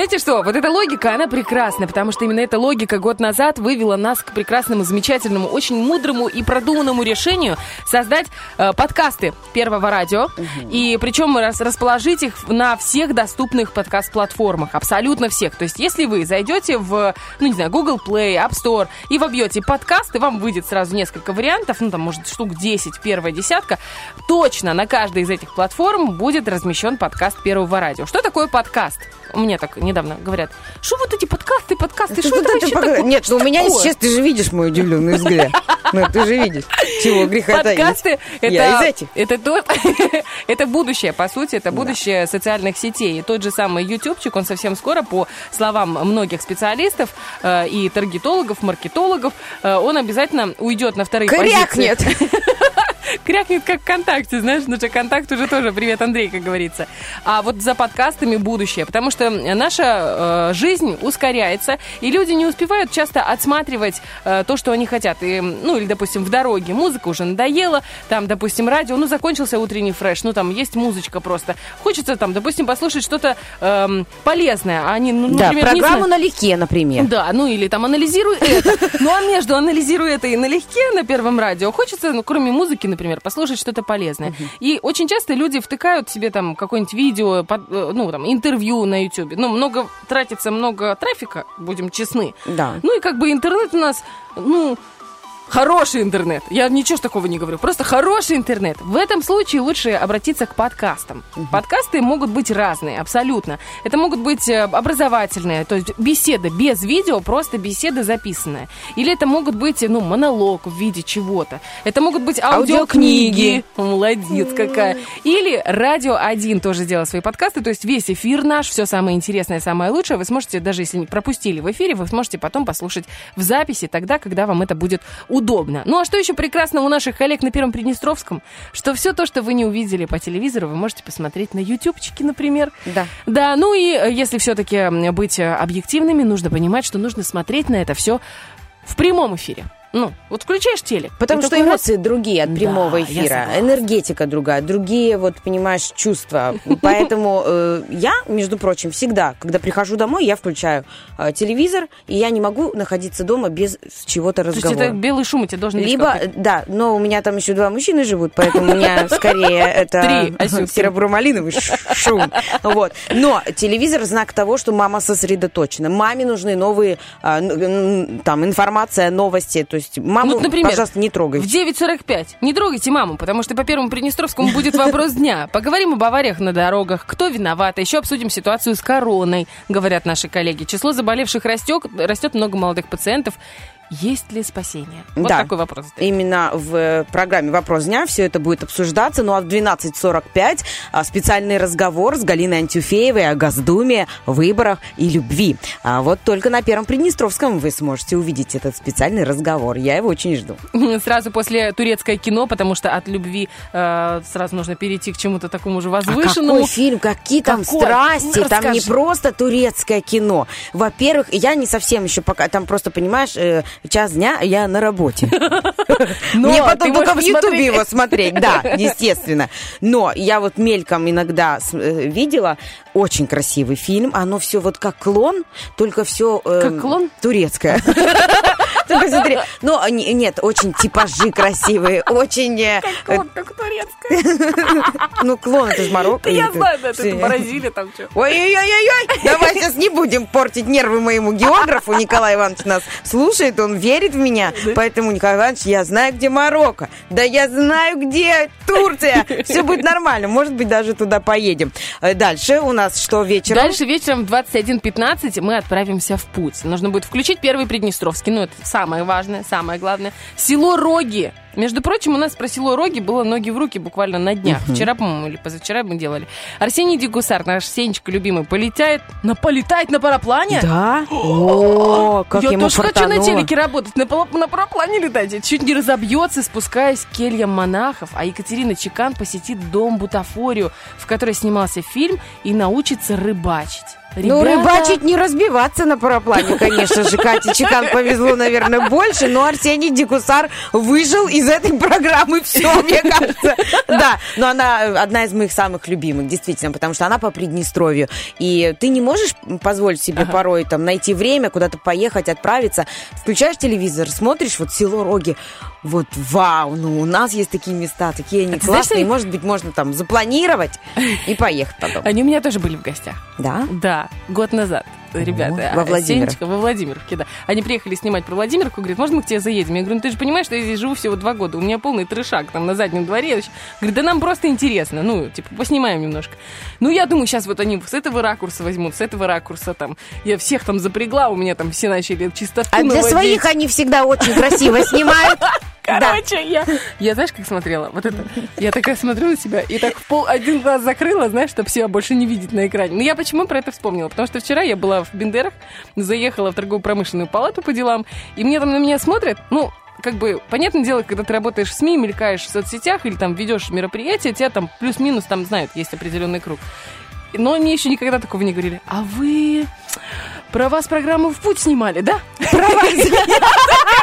Знаете что, вот эта логика, она прекрасна, потому что именно эта логика год назад вывела нас к прекрасному, замечательному, очень мудрому и продуманному решению создать э, подкасты Первого радио. И причем рас- расположить их на всех доступных подкаст-платформах, абсолютно всех. То есть если вы зайдете в, ну не знаю, Google Play, App Store и вобьете подкасты, вам выйдет сразу несколько вариантов, ну там может штук 10, первая десятка, точно на каждой из этих платформ будет размещен подкаст Первого радио. Что такое подкаст? Мне так недавно говорят, что вот эти подкасты, подкасты, что это вообще такое?
Нет, ну у меня, честно, ты же видишь мой удивленный взгляд. Ну, ты же видишь. Чего греха.
Подкасты это, то, это будущее, по сути, это будущее социальных сетей. Тот же самый ютубчик, он совсем скоро, по словам многих специалистов э, и таргетологов, маркетологов, э, он обязательно уйдет на вторые позиции.
Крякнет.
Крякнет как ВКонтакте, знаешь, ну что, контакт уже тоже привет, Андрей, как говорится. А вот за подкастами будущее, потому что наша э, жизнь ускоряется, и люди не успевают часто отсматривать э, то, что они хотят. И, ну, или, допустим, в дороге музыка уже надоела, там, допустим, радио, ну, закончился утренний фреш, ну, там есть музычка просто. Хочется там, допустим, послушать что-то эм, полезное, а не, ну,
Да,
например, не
программу
знаю-
налегке, например.
да, ну или там анализируй это. Ну а между анализируй это и налегке на первом радио хочется, ну кроме музыки, например, послушать что-то полезное. И очень часто люди втыкают себе там какое-нибудь видео, под- э, ну там интервью на YouTube. Ну много тратится много трафика, будем честны.
Да.
Ну и как бы интернет у нас, ну, Хороший интернет. Я ничего такого не говорю. Просто хороший интернет. В этом случае лучше обратиться к подкастам. Подкасты могут быть разные, абсолютно. Это могут быть э, образовательные, то есть беседы без видео, просто беседа записанная. Или это могут быть, ну, монолог в виде чего-то. Это могут быть аудиокниги. Молодец какая. Или Радио 1 тоже делал свои подкасты. То есть весь эфир наш, все самое интересное, самое лучшее, вы сможете, даже если не пропустили в эфире, вы сможете потом послушать в записи тогда, когда вам это будет удобно. Ну а что еще прекрасно у наших коллег на Первом Приднестровском? Что все то, что вы не увидели по телевизору, вы можете посмотреть на ютубчике, например.
Да.
Да, ну и э, если все-таки быть э, объективными, нужно понимать, что нужно смотреть на это все в прямом эфире. Ну, вот включаешь телек.
Потому что
такой раз-
эмоции другие от
Да,
прямого
я
эфира, энергетика другая, другие, вот, понимаешь, чувства. Поэтому э, я, между прочим, всегда, когда прихожу домой, я включаю э, телевизор, и я не могу находиться дома без чего-то
То есть
разговора.
это белый шум у тебя должен быть
Либо,
какой-то.
да, но у меня там еще два мужчины живут, поэтому у меня скорее это ш- шум. Вот. Но телевизор знак того, что мама сосредоточена. Маме нужны новые, н- там, информация, новости. То есть маму,
Ну, например,
пожалуйста, не трогай.
В 9.45. Не трогайте маму, потому что по Первому Приднестровскому будет вопрос дня. Поговорим об авариях на дорогах, кто виноват, а еще обсудим ситуацию с короной, говорят наши коллеги. Число заболевших растет, растет много молодых пациентов. Есть ли спасение? Вот
Да.
такой вопрос. задаю.
Именно в программе «Вопрос дня» все это будет обсуждаться. Ну а в 12.45 а, специальный разговор с Галиной Антюфеевой о Госдуме, выборах и любви. А вот только на Первом Приднестровском вы сможете увидеть этот специальный разговор. Я его очень жду.
Сразу после турецкое кино, потому что от любви э, сразу нужно перейти к чему-то такому же
А
возвышенному.
какой фильм, какие там
Какой?
страсти,
Ну,
там не просто турецкое кино. Во-первых, я не совсем еще пока, там просто, понимаешь, э, час дня я на работе. Мне потом только в Ютубе его смотреть, да, естественно. Но я вот мельком иногда э, видела очень красивый фильм. Оно все вот как клон, только все
Как клон?
турецкое. Ну, не- нет, очень типажи красивые, очень... э, э,
как турецкое.
Ну, клон, это же Марокко.
Я знаю, да, это. Бразилия там что.
Ой-ой-ой-ой, давай сейчас не будем портить нервы моему географу. Николай Иванович нас слушает, он верит в меня. Поэтому, Николай Иванович, я знаю, где Марокко. Да я знаю, где Турция. Все будет нормально. Может быть, даже туда поедем. Э, Дальше у нас что вечером?
Дальше вечером в 21.15 мы отправимся в путь. Нужно будет включить первый Приднестровский. Ну, это самое важное, самое главное. Село Роги. Между прочим, у нас про село Роги было ноги в руки буквально на днях. Вчера, по-моему, или позавчера мы делали. Арсений Дегусар, наш Сенечка любимый, полетает на, полетает на параплане.
Да? О, как
Я
ему
тоже хочу на
фартануло.
телеке работать, на, на параплане летать. Чуть не разобьется, спускаясь к кельям монахов. А Екатерина Чекан посетит дом Бутафорию, в которой снимался фильм, и научится рыбачить.
Ну,
Ребята,
рыбачить не разбиваться на параплане, конечно же. Кате Чекан повезло, наверное, больше, но Арсений Дикусар выжил из этой программы. Все, мне кажется. Да, но она одна из моих самых любимых, действительно, потому что она по Приднестровью. И ты не можешь позволить себе порой там найти время, куда-то поехать, отправиться. Включаешь телевизор, смотришь, вот село Роги. Вот вау, ну у нас есть такие места, такие они
А знаешь,
классные.
что-
Может быть, можно там запланировать и поехать потом.
Они у меня тоже были в гостях.
Да?
Да, год назад. Ребята,
во Владимировке.
Сенечка во Владимировке, да. Они приехали снимать про Владимировку, говорят, можно мы к тебе заедем? Я говорю, ну ты же понимаешь, что я здесь живу всего два года, у меня полный трешак там на заднем дворе. Говорит, да нам просто интересно, ну, типа, поснимаем немножко. Ну, я думаю, сейчас вот они с этого ракурса возьмут, с этого ракурса там. Я всех там запрягла, у меня там все начали чистоту
А для
наводить.
своих они всегда очень красиво снимают. Да.
Короче, я, я знаешь, как смотрела? Вот это. Я такая смотрю на себя и так в пол один глаз закрыла, знаешь, чтобы себя больше не видеть на экране. Но я почему про это вспомнила? Потому что вчера я была в Бендерах, заехала в торгово-промышленную палату по делам, и мне там на меня смотрят, ну, как бы, понятное дело, когда ты работаешь в СМИ, мелькаешь в соцсетях или там ведешь мероприятие, тебя там плюс-минус там знают, есть определенный круг. Но мне еще никогда такого не говорили. А вы про вас программу «В путь» снимали, да? Про вас.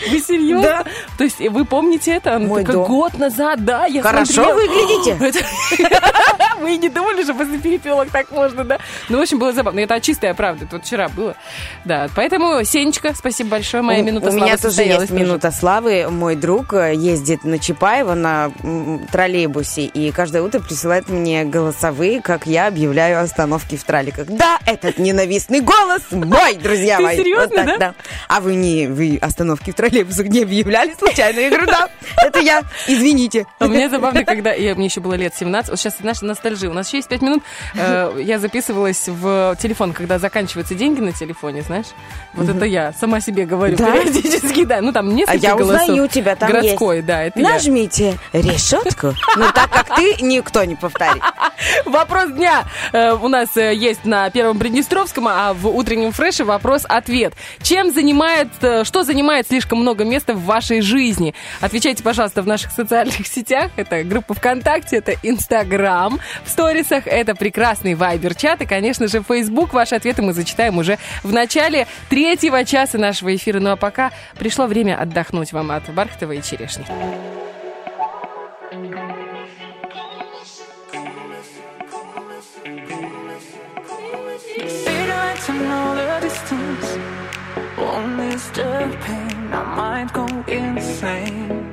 Вы серьезно? То есть вы помните это?
Мой
такая,
дом.
год назад, да, я
Хорошо
смотрела.
выглядите.
Вы и не думали, что после перепелок так можно, да? Ну, в общем, было забавно. Это чистая правда. Это вот вчера было. Да, поэтому, Сенечка, спасибо большое. Моя
У-
минута
У
славы
меня тоже есть минута славы. Мой друг э, ездит на Чапаева на троллейбусе и каждое утро присылает мне голосовые, как я объявляю остановки в траликах. Да, этот ненавистный голос мой, друзья
Ты
мои.
серьезно, да?
А вы не вы остановки в троллейбусах не объявляли случайно? Я говорю, да, это я. Извините.
А мне забавно, когда я, мне еще было лет 17, вот сейчас наша ностальжия, у нас еще есть 5 минут, Э, я записывалась в телефон, когда заканчиваются деньги на телефоне, знаешь, вот это я сама себе говорю
Да?
периодически, да, ну там несколько
А я
голосов.
узнаю тебя, там
Городской,
есть.
да, это я.
Нажмите решетку, но так как ты, никто не повторит.
Вопрос дня э, у нас э, есть на Первом Приднестровском, а в утреннем фреше вопрос-ответ. Чем занимает, э, что занимает слишком много места в вашей жизни? Отвечайте, пожалуйста, в наших социальных сетях. Это группа ВКонтакте, это Инстаграм. В сторисах это прекрасный Вайбер-чат. И, конечно же, Фейсбук. Ваши ответы мы зачитаем уже в начале третьего часа нашего эфира. Ну а пока пришло время отдохнуть вам от Бархатовой Черешни.
City lights and all the distance won't disturb pain. I might go insane.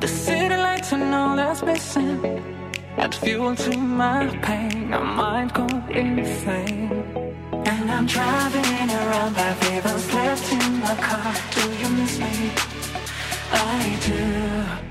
The city lights and all that's missing add fuel to my pain. I might go insane. And I'm driving around by rivers left in my car. Do you miss me? I do.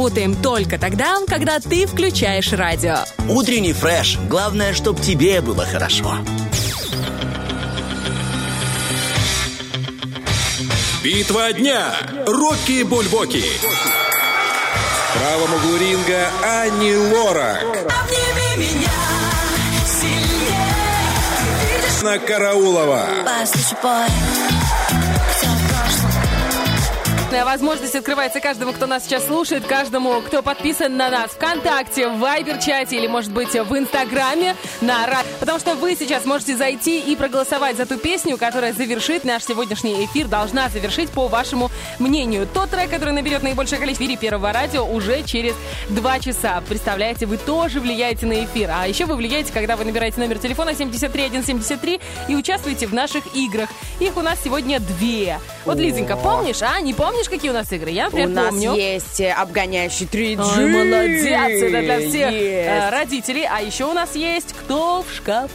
Работаем только тогда, когда ты включаешь радио.
Утренний фреш. Главное, чтобы тебе было хорошо.
Битва дня. Рокки Бульбоки. В правом углу ринга Ани Лорак. На Караулова.
Возможность открывается каждому, кто нас сейчас слушает, каждому, кто подписан на нас ВКонтакте, в Вайбер-чате или, может быть, в Инстаграме на Потому что вы сейчас можете зайти и проголосовать за ту песню, которая завершит наш сегодняшний эфир, должна завершить по вашему мнению. Тот трек, который наберет наибольшее количество эфире Первого радио уже через два часа. Представляете, вы тоже влияете на эфир. А еще вы влияете, когда вы набираете номер телефона 73173 и участвуете в наших играх. Их у нас сегодня две. Вот, Лизонька, помнишь, а? Не помнишь, какие у нас игры? Я,
У
например,
нас
помню.
есть э, обгоняющий 3G.
Ой, молодец, это для всех
Есть.
э, родителей. А еще у нас есть кто в шкафу.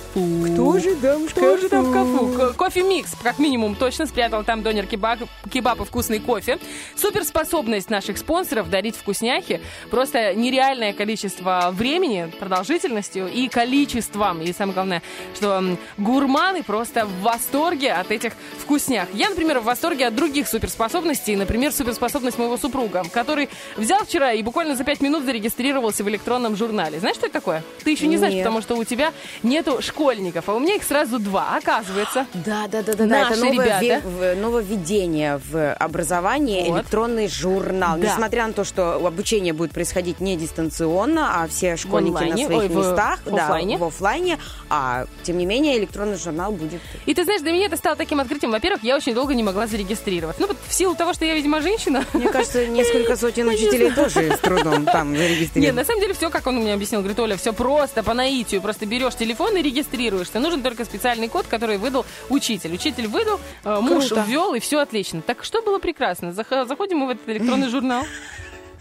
Кто же там в
Кто же там в
шкафу?
шкафу? Ко- Кофе-микс, как минимум, точно спрятал там донер кебаб, кебаб и вкусный кофе. Суперспособность наших спонсоров дарить вкусняхи. Просто нереальное количество времени, продолжительностью и количеством. И самое главное, что гурманы просто в восторге от этих вкуснях. Я, например, в восторге от других суперспособностей. Например, суперспособность моего супруга, который взял вчера и буквально за пять минут зарегистрировался в электронном журнале. Знаешь, что это такое? Ты еще не знаешь,
Нет.
потому что у тебя нету школьников, а у меня их сразу два, оказывается.
Да, да, да, да, да. Это новое
ребята.
в- нововведение в образовании,
Вот.
электронный журнал.
Да.
Несмотря на то, что обучение будет происходить не дистанционно, а все школьники
онлайне,
на своих
ой, в
местах, да,
оффлайне.
в оффлайне, а тем не менее электронный журнал будет.
И ты знаешь, для меня это стало таким открытием. Во-первых, я очень долго не могла зарегистрироваться. Ну, вот в силу того, что я, видимо, женщина.
Мне кажется, несколько сотен учителей тоже с трудом там
Не,
зарегистрированы.
на самом деле все, как он мне объяснил, говорит, Оля, все просто, по наитию. Просто берешь телефон и регистрируешься. Нужен только специальный код, который выдал учитель. Учитель выдал, э, муж ввел, и все отлично. Так что было прекрасно? Зах- Заходим мы в этот электронный журнал.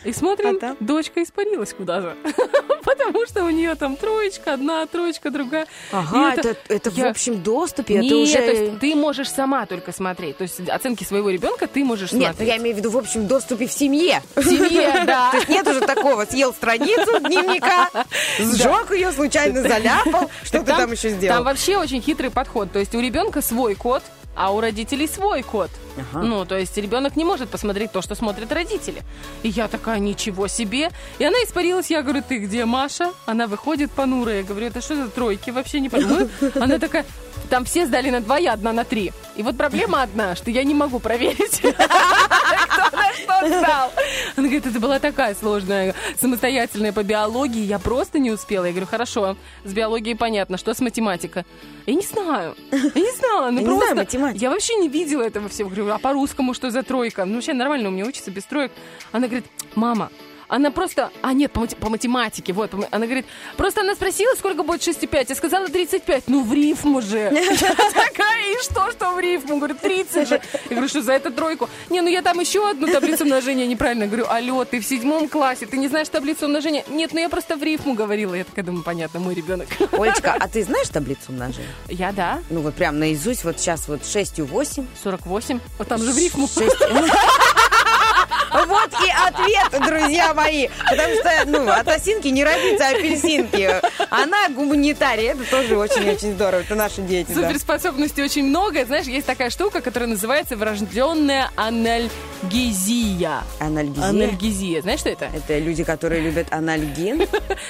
И смотрим,
А там?
дочка испарилась куда же. Потому что у нее там троечка, одна троечка, другая.
Ага, это, это в
я-
общем доступе,
Нет,
это уже...
то есть ты можешь сама только смотреть. То есть оценки своего ребенка ты можешь
Нет,
смотреть.
я имею в виду в общем доступе в семье.
В семье, да.
То есть нет уже такого, съел страницу дневника, сжег ее, случайно заляпал, что ты там еще
Там
сделал?
вообще очень хитрый подход. То есть у ребенка свой код, а у родителей свой код.
Ага.
Ну, то есть ребенок не может посмотреть то, что смотрят родители. И я такая, ничего себе. И она испарилась, я говорю, ты где, Маша? Она выходит понурая. Я говорю, это что за тройки? Вообще не понимаю. Она такая, там все сдали на два, я одна на три. И вот проблема одна, что я не могу проверить, кто на что сдал. Она говорит, это была такая сложная, самостоятельная по биологии, я просто не успела. Я говорю, хорошо, с биологией понятно, что с математикой? Я не знаю, я не знала, ну просто...
знаю.
Я вообще не видела этого всего. Говорю, а по-русскому что за тройка? Ну, вообще нормально у меня учится без троек. Она говорит, мама, она просто... А, нет, по, по математике, вот. по Она говорит, просто она спросила, сколько будет 6,5. Я сказала 35. Ну, в рифму же. Я такая, и что, что в рифму? Говорю, 30 же. Я говорю, что за это тройку? Не, ну я там еще одну таблицу умножения неправильно. Говорю, алло, ты в седьмом классе, ты не знаешь таблицу умножения? Нет, ну я просто в рифму говорила. Я такая думаю, понятно, мой ребенок.
Олечка, а ты знаешь таблицу умножения?
Я, да,
Ну вот прям наизусть, вот сейчас вот 6 8.
48. Вот там же в рифму.
Вот и ответ, друзья мои. Потому что, ну, от осинки не родится апельсинки. Она гуманитарий. Это тоже очень-очень здорово. Это наши дети. да.
Суперспособностей очень много. Знаешь, есть такая штука, которая называется врожденная анальгезия.
Анальгезия.
Анальгезия. Знаешь, что это?
Это люди, которые любят анальгин.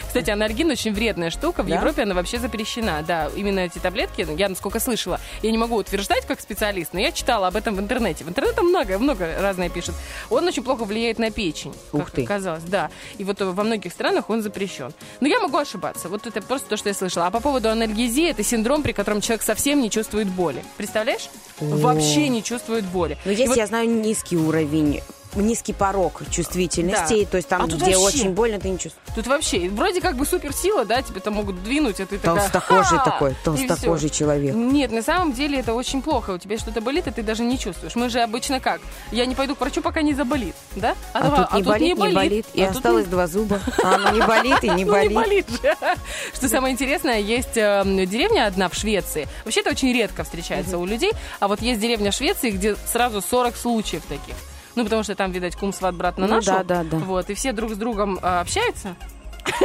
Кстати, анальгин очень вредная штука. В
Да?
Европе она вообще запрещена. Да, именно эти таблетки, я насколько слышала, я не могу утверждать как специалист, но я читала об этом в интернете. В интернете много, много разное пишет. Он очень плохо влияет на печень,
Ух
как
ты.
оказалось. Да. И вот во многих странах он запрещен. Но я могу ошибаться. Вот это просто то, что я слышала. А по поводу анальгезии, это синдром, при котором человек совсем не чувствует боли. Представляешь? Вообще не чувствует боли.
Но
И
есть,
вот-
я знаю, низкий уровень низкий порог чувствительности,
Да.
то есть там,
А тут
где
вообще-
очень больно, ты не чувствуешь.
Тут вообще, вроде как бы суперсила, да, тебе там могут двинуть, а ты такая...
Толстокожий
«Ха!»
такой, толстокожий человек.
Нет, на самом деле это очень плохо. У тебя что-то болит, а ты даже не чувствуешь. Мы же обычно как? Я не пойду к врачу, пока не заболит, да?
А, тут не болит, не болит, и
А тут
осталось два зуба. А оно не болит и не
ну, не
болит.
болит же. Что самое интересное, есть э, деревня одна в Швеции. Вообще это очень редко встречается у людей. А вот есть деревня в Швеции, где сразу 40 случаев таких. Ну, потому что там, видать, кум сват брат на
Ну
нашу.
да, да, да.
Вот, и все друг с другом а, общаются.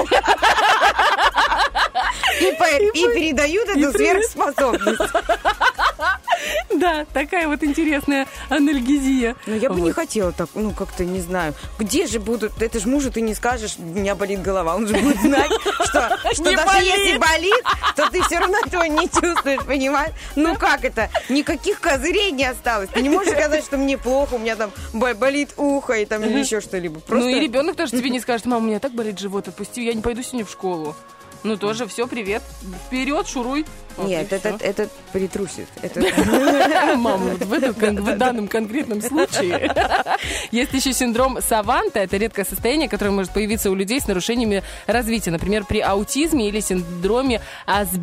И, по- и передают эту сверхспособность.
Да, такая вот интересная анальгезия.
Но я бы не
Вот.
хотела так, ну, как-то, не знаю. Где же будут, это же мужу ты не скажешь, у меня болит голова. Он же будет знать, что, что
Не
даже
болит.
если болит, то ты все равно этого не чувствуешь, понимаешь? Ну, как это? Никаких козырей не осталось. Ты не можешь сказать, что мне плохо, у меня там бо- болит ухо и там еще что-либо. Просто...
Ну и ребенок тоже тебе не скажет, мама, у меня так болит живот, отпусти, я не пойду сегодня в школу. Ну тоже, все, привет. Вперед, шуруй. Вот
Нет,
всё.
этот, этот притрусит. Это...
Мама, вот в, этом, в данном конкретном случае. Есть еще синдром Саванта. Это редкое состояние, которое может появиться у людей с нарушениями развития. Например, при аутизме или синдроме Асп...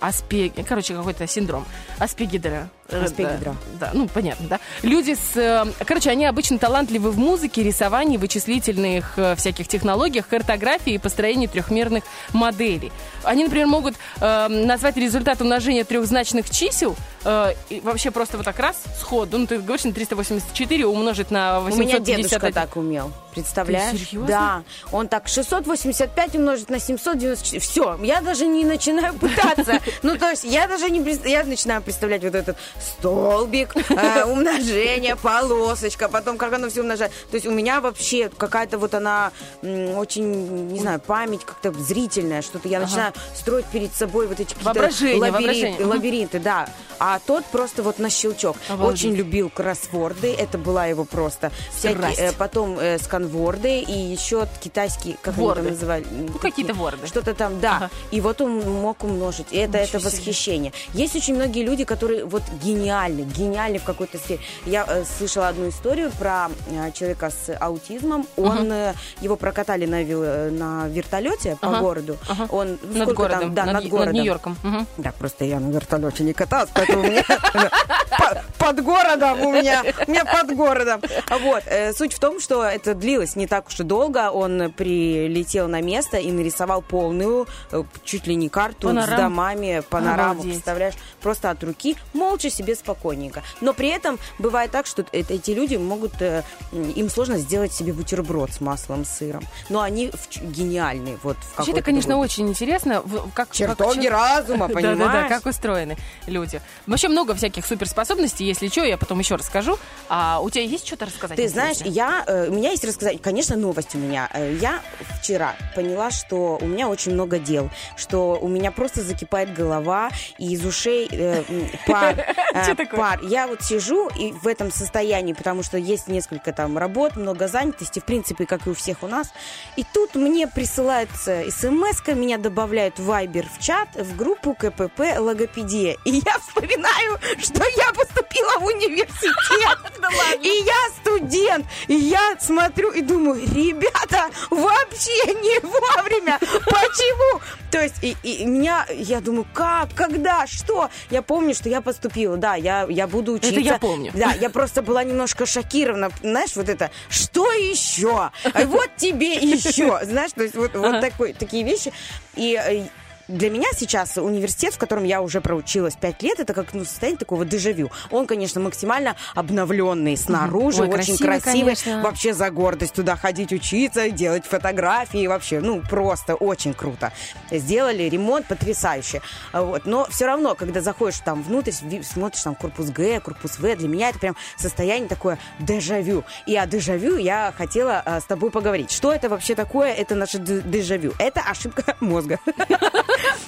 Аспе... Короче, какой-то синдром. Аспегидера.
Аспегидера.
Да, да, ну, понятно, да. Люди с... э, Короче, они обычно талантливы в музыке, рисовании, вычислительных э, всяких технологиях, картографии и построении трехмерных моделей. Они, например, могут э, назвать результат умножения трехзначных чисел э, и вообще просто вот так раз сходу. Ну, ты говоришь, на 384 умножить на
У
851.
меня дедушка так умел. Представляешь?
Ты серьезно?
Да. Он так 685 умножить на 794. Все, я даже не начинаю пытаться. Ну, то есть я даже не я начинаю представлять вот этот столбик, э, умножение, полосочка, потом как оно все умножает. То есть у меня вообще какая-то вот она м, очень, не знаю, память как-то зрительная, что-то я начинаю строить перед собой вот эти какие-то
Воображение,
лабиринты,
воображение. Мгм.
лабиринты, да. А тот просто вот на щелчок.
Обалдеть.
Очень любил кроссворды, это была его просто всякие, э, потом э, сканворды и еще китайские, как
Ворды.
они там называли?
Ну, какие-то ворды.
Что-то там, да.
Ага.
И вот он мог умножить. И это, это
себе.
восхищение. Есть очень многие люди, которые вот гениальны, гениальны в какой-то сфере. Я э, слышала одну историю про э, человека с аутизмом. Он, э, его прокатали на, э, на вертолете по
Ага.
городу.
Ага.
Он
Над городом.
там, да,
над,
над,
над
городом.
Нью-Йорком. Мгм.
Да, просто я на вертолете не каталась, поэтому под городом у меня, у меня под городом. Вот, э, суть в том, что это длилось не так уж и долго. Он прилетел на место и нарисовал полную, э, чуть ли не карту с домами, панораму, представляешь, просто от руки, молча себе спокойненько. Но при этом бывает так, что эти люди могут, э, им сложно сделать себе бутерброд с маслом, сыром. Но они гениальны. Вот, в
Вообще, это, конечно,
другой-
очень интересно. Как, как
Чертоги
чел-
разума, понимаешь?
Да-да-да, как устроены люди. Вообще много всяких суперспособностей, если что, я потом еще расскажу. А у тебя есть что-то рассказать?
Ты знаешь,
интересное?
я, э, у меня есть рассказать, конечно, новость у меня. Э, Я вчера поняла, что у меня очень много дел, что у меня просто закипает голова, и из ушей э, пар. э, пар. Я вот сижу и в этом состоянии, потому что есть несколько там работ, много занятости, в принципе, как и у всех у нас. И тут мне присылается смс меня добавляют в Viber в чат, в группу КПП «Логопедия». И я вспоминаю, что я поступила в университет. И я студент. И я смотрю и думаю, ребята, вообще не вовремя. Почему? То есть, и, и меня, я думаю, как, когда, что? Я помню, что я поступила, да, я, я буду учиться.
я помню.
Да, я просто была немножко шокирована. Знаешь, вот это, что еще? Вот тебе еще. Знаешь, то есть вот, вот такой, такие вещи. И э, для меня сейчас университет, в котором я уже проучилась 5 лет, это как ну, состояние такого дежавю. Он, конечно, максимально обновленный снаружи,
Ой,
очень
красивый,
красивый.
конечно.
Вообще за гордость туда ходить учиться, делать фотографии. Вообще, ну, просто очень круто. Сделали ремонт потрясающе. Вот. Но все равно, когда заходишь там внутрь, смотришь там корпус Г, корпус В, для меня это прям состояние такое дежавю. И о дежавю я хотела а, с тобой поговорить. Что это вообще такое? Это наше дежавю. Это ошибка мозга.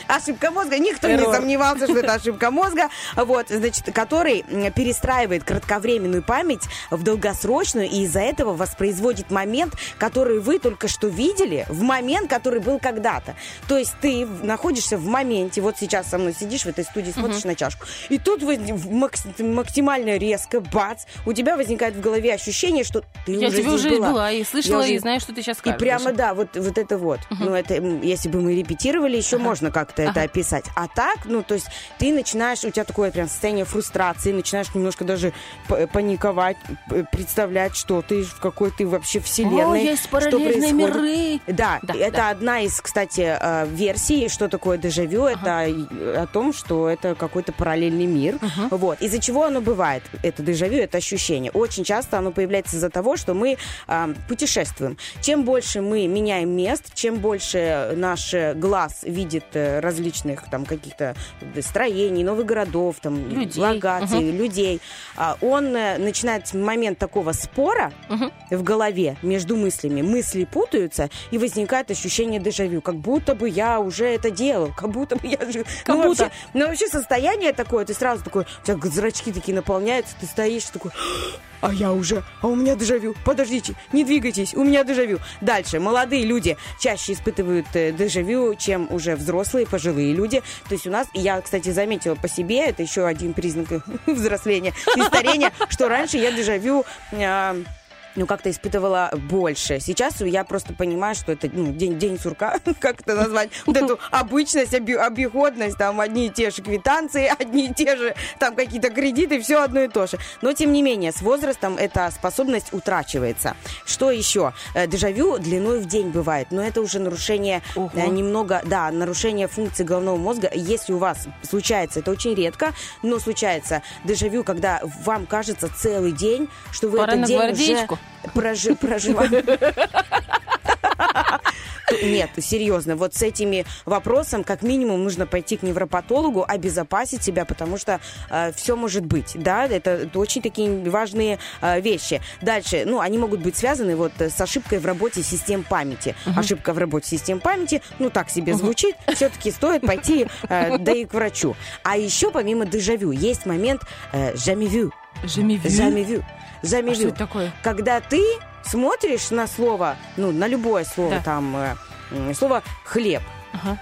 Ошибка мозга. Никто не сомневался, что это ошибка мозга. Вот, значит, который перестраивает кратковременную память в долгосрочную и из-за этого воспроизводит момент, который вы только что видели, в момент, который был когда-то. То есть ты находишься в моменте, вот сейчас со мной сидишь в этой студии, смотришь на чашку, и тут вы максимально резко, бац, у тебя возникает в голове ощущение, что ты
Я
уже
тебе уже
была.
была и слышала,
Я уже-
и знаю, что ты сейчас
И
скажешь.
прямо, да, вот, вот это вот. Ну, это, если бы мы репетировали, еще можно сложно как-то это описать. А так, ну, то есть ты начинаешь, у тебя такое прям состояние фрустрации, начинаешь немножко даже паниковать, представлять, что ты в какой ты вообще вселенной.
О, есть
что
параллельные
происходит.
миры.
Да,
Да,
это
да.
одна из, кстати, э, версий, что такое дежавю. Это и- о том, что это какой-то параллельный мир. Вот. Из-за чего оно бывает? Это дежавю, это ощущение. Очень часто оно появляется из-за того, что мы э, путешествуем. Чем больше мы меняем мест, чем больше наш э, глаз видит э, различных там каких-то строений, новых городов, там
Людей.
локаций, людей, а, он э, начинает момент такого спора в голове между мыслями. Мысли путаются, и возникает ощущение дежавю, как будто бы я уже это делал, как будто бы я же...
Как
ну,
будто.
Вообще, ну, вообще состояние такое, ты сразу такой, у тебя зрачки такие наполняются, ты стоишь такой, а я уже, а у меня дежавю. Подождите, не двигайтесь, у меня дежавю. Дальше, молодые люди чаще испытывают э, дежавю, чем уже взрослые, пожилые люди. То есть у нас, я, кстати, заметила по себе, это еще один признак взросления и старения, что раньше я дежавю... а, ну, как-то испытывала больше. Сейчас я просто понимаю, что это ну, день, день сурка, как это назвать, вот эту обычность, оби- обиходность, там одни и те же квитанции, одни и те же там какие-то кредиты, все одно и то же. Но, тем не менее, с возрастом эта способность утрачивается. Что еще? Э, Дежавю длиной в день бывает, но это уже нарушение
Ого.
э, немного, да, нарушение функции головного мозга. Если у вас случается, это очень редко, но случается дежавю, когда вам кажется целый день, что вы
Пора
этот день уже прожи- проживаете. Нет, серьезно, вот с этими вопросом как минимум нужно пойти к невропатологу, обезопасить себя, потому что все может быть, да, это, это очень такие важные э, вещи. Дальше, ну, они могут быть связаны вот э, с ошибкой в работе систем памяти. Ошибка в работе систем памяти, ну, так себе звучит, все-таки стоит пойти, э, да и к врачу. А еще помимо дежавю есть момент э, жамивю.
Жамивю.
Жамивю.
А
Жамивю.
что это такое?
Когда ты смотришь на слово, ну, на любое слово,
Да.
там, э, слово хлеб.
Ага.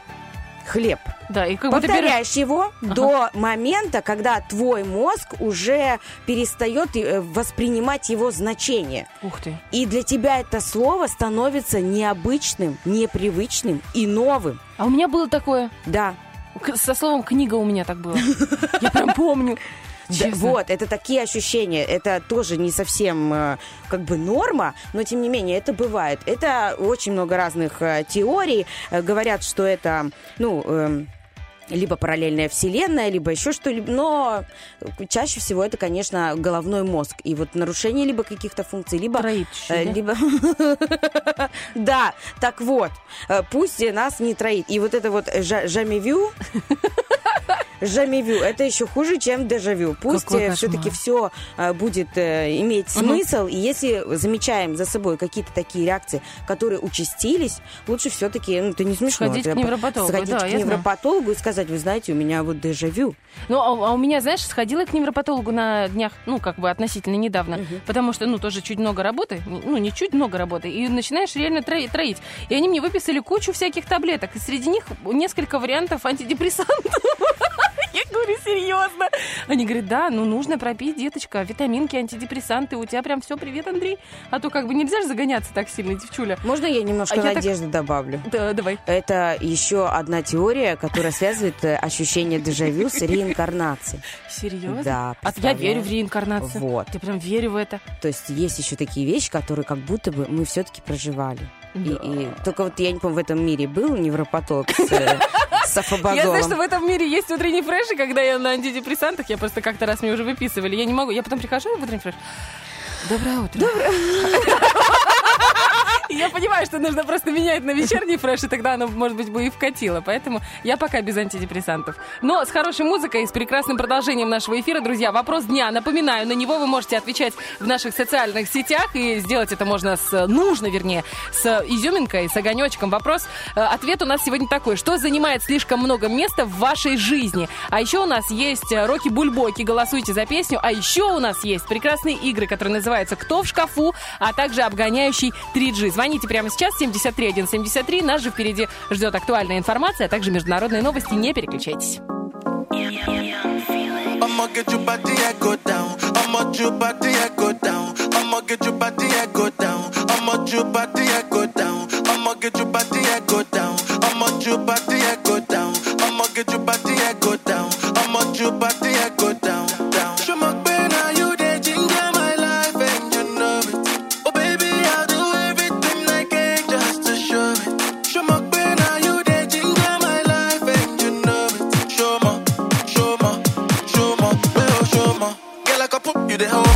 Хлеб.
Да, и как будто берешь-
Повторяешь его до момента, когда твой мозг уже перестает э, воспринимать его значение.
Ух ты.
И для тебя это слово становится необычным, непривычным и новым.
А у меня было такое.
Да.
Со словом книга у меня так было. Я прям помню.
Да, вот, это такие ощущения. Это тоже не совсем э, как бы норма, но тем не менее это бывает. Это очень много разных э, теорий. Э, говорят, что это, ну, эм, либо параллельная вселенная, либо еще что-либо, но чаще всего это, конечно, головной мозг. И вот нарушение либо каких-то функций, либо... Либо... Да, так вот, пусть нас не троит. И вот это вот жа- жамивю, это еще хуже, чем дежавю. Пусть
кошмар.
все-таки все будет э, иметь смысл, и если замечаем за собой какие-то такие реакции, которые участились, лучше все-таки, ну, это не смешно.
Сходить к невропатологу,
Сходить
да,
к невропатологу и сказать, вы знаете, у меня вот дежавю.
Ну, а, а у меня, знаешь, сходила к невропатологу на днях, ну, как бы относительно недавно, потому что, ну, тоже чуть много работы, ну, не чуть много работы, и начинаешь реально трои- троить. И они мне выписали кучу всяких таблеток, и среди них несколько вариантов антидепрессантов. Я говорю, серьезно? Они говорят, да, ну нужно пропить, деточка, витаминки, антидепрессанты. У тебя прям все, привет, Андрей. А то как бы нельзя же загоняться так сильно, девчуля.
Можно я немножко
А я так-
надежды добавлю?
Да, давай.
Это еще одна теория, которая связывает э, ощущение дежавю с реинкарнацией.
Серьезно?
Да,
А я верю в реинкарнацию.
Вот.
Я прям верю в это.
То есть есть еще такие вещи, которые как будто бы мы все-таки проживали. И, и только вот я не помню, в этом мире был невропатолог с, с
Я знаю, что
афобазолом.
в этом мире есть утренний фреш, и когда я на антидепрессантах, я просто как-то раз мне уже выписывали. Я не могу. Я потом прихожу в утренний фреш. Доброе утро. Доброе. Я понимаю, что нужно просто менять на вечерний фреш, и тогда оно, может быть, бы и вкатило. Поэтому я пока без антидепрессантов. Но с хорошей музыкой и с прекрасным продолжением нашего эфира, друзья, вопрос дня. Напоминаю, на него вы можете отвечать в наших социальных сетях, и сделать это можно с, нужно, вернее, с изюминкой, с огонечком. Вопрос, э, ответ у нас сегодня такой. Что занимает слишком много места в вашей жизни? А еще у нас есть э, Роки Бульбоки, голосуйте за песню. А еще у нас есть прекрасные игры, которые называются «Кто в шкафу?», а также «Обгоняющий 3G». Звоните прямо сейчас, 73173. Нас же впереди ждет актуальная информация, а также международные новости. Не переключайтесь.
I'ma get your body, I go down. I'ma your body, I go down. I'ma get your body, I go down. I'ma your body, I go down. I'ma get your body, I go down. I'ma your body, you the hold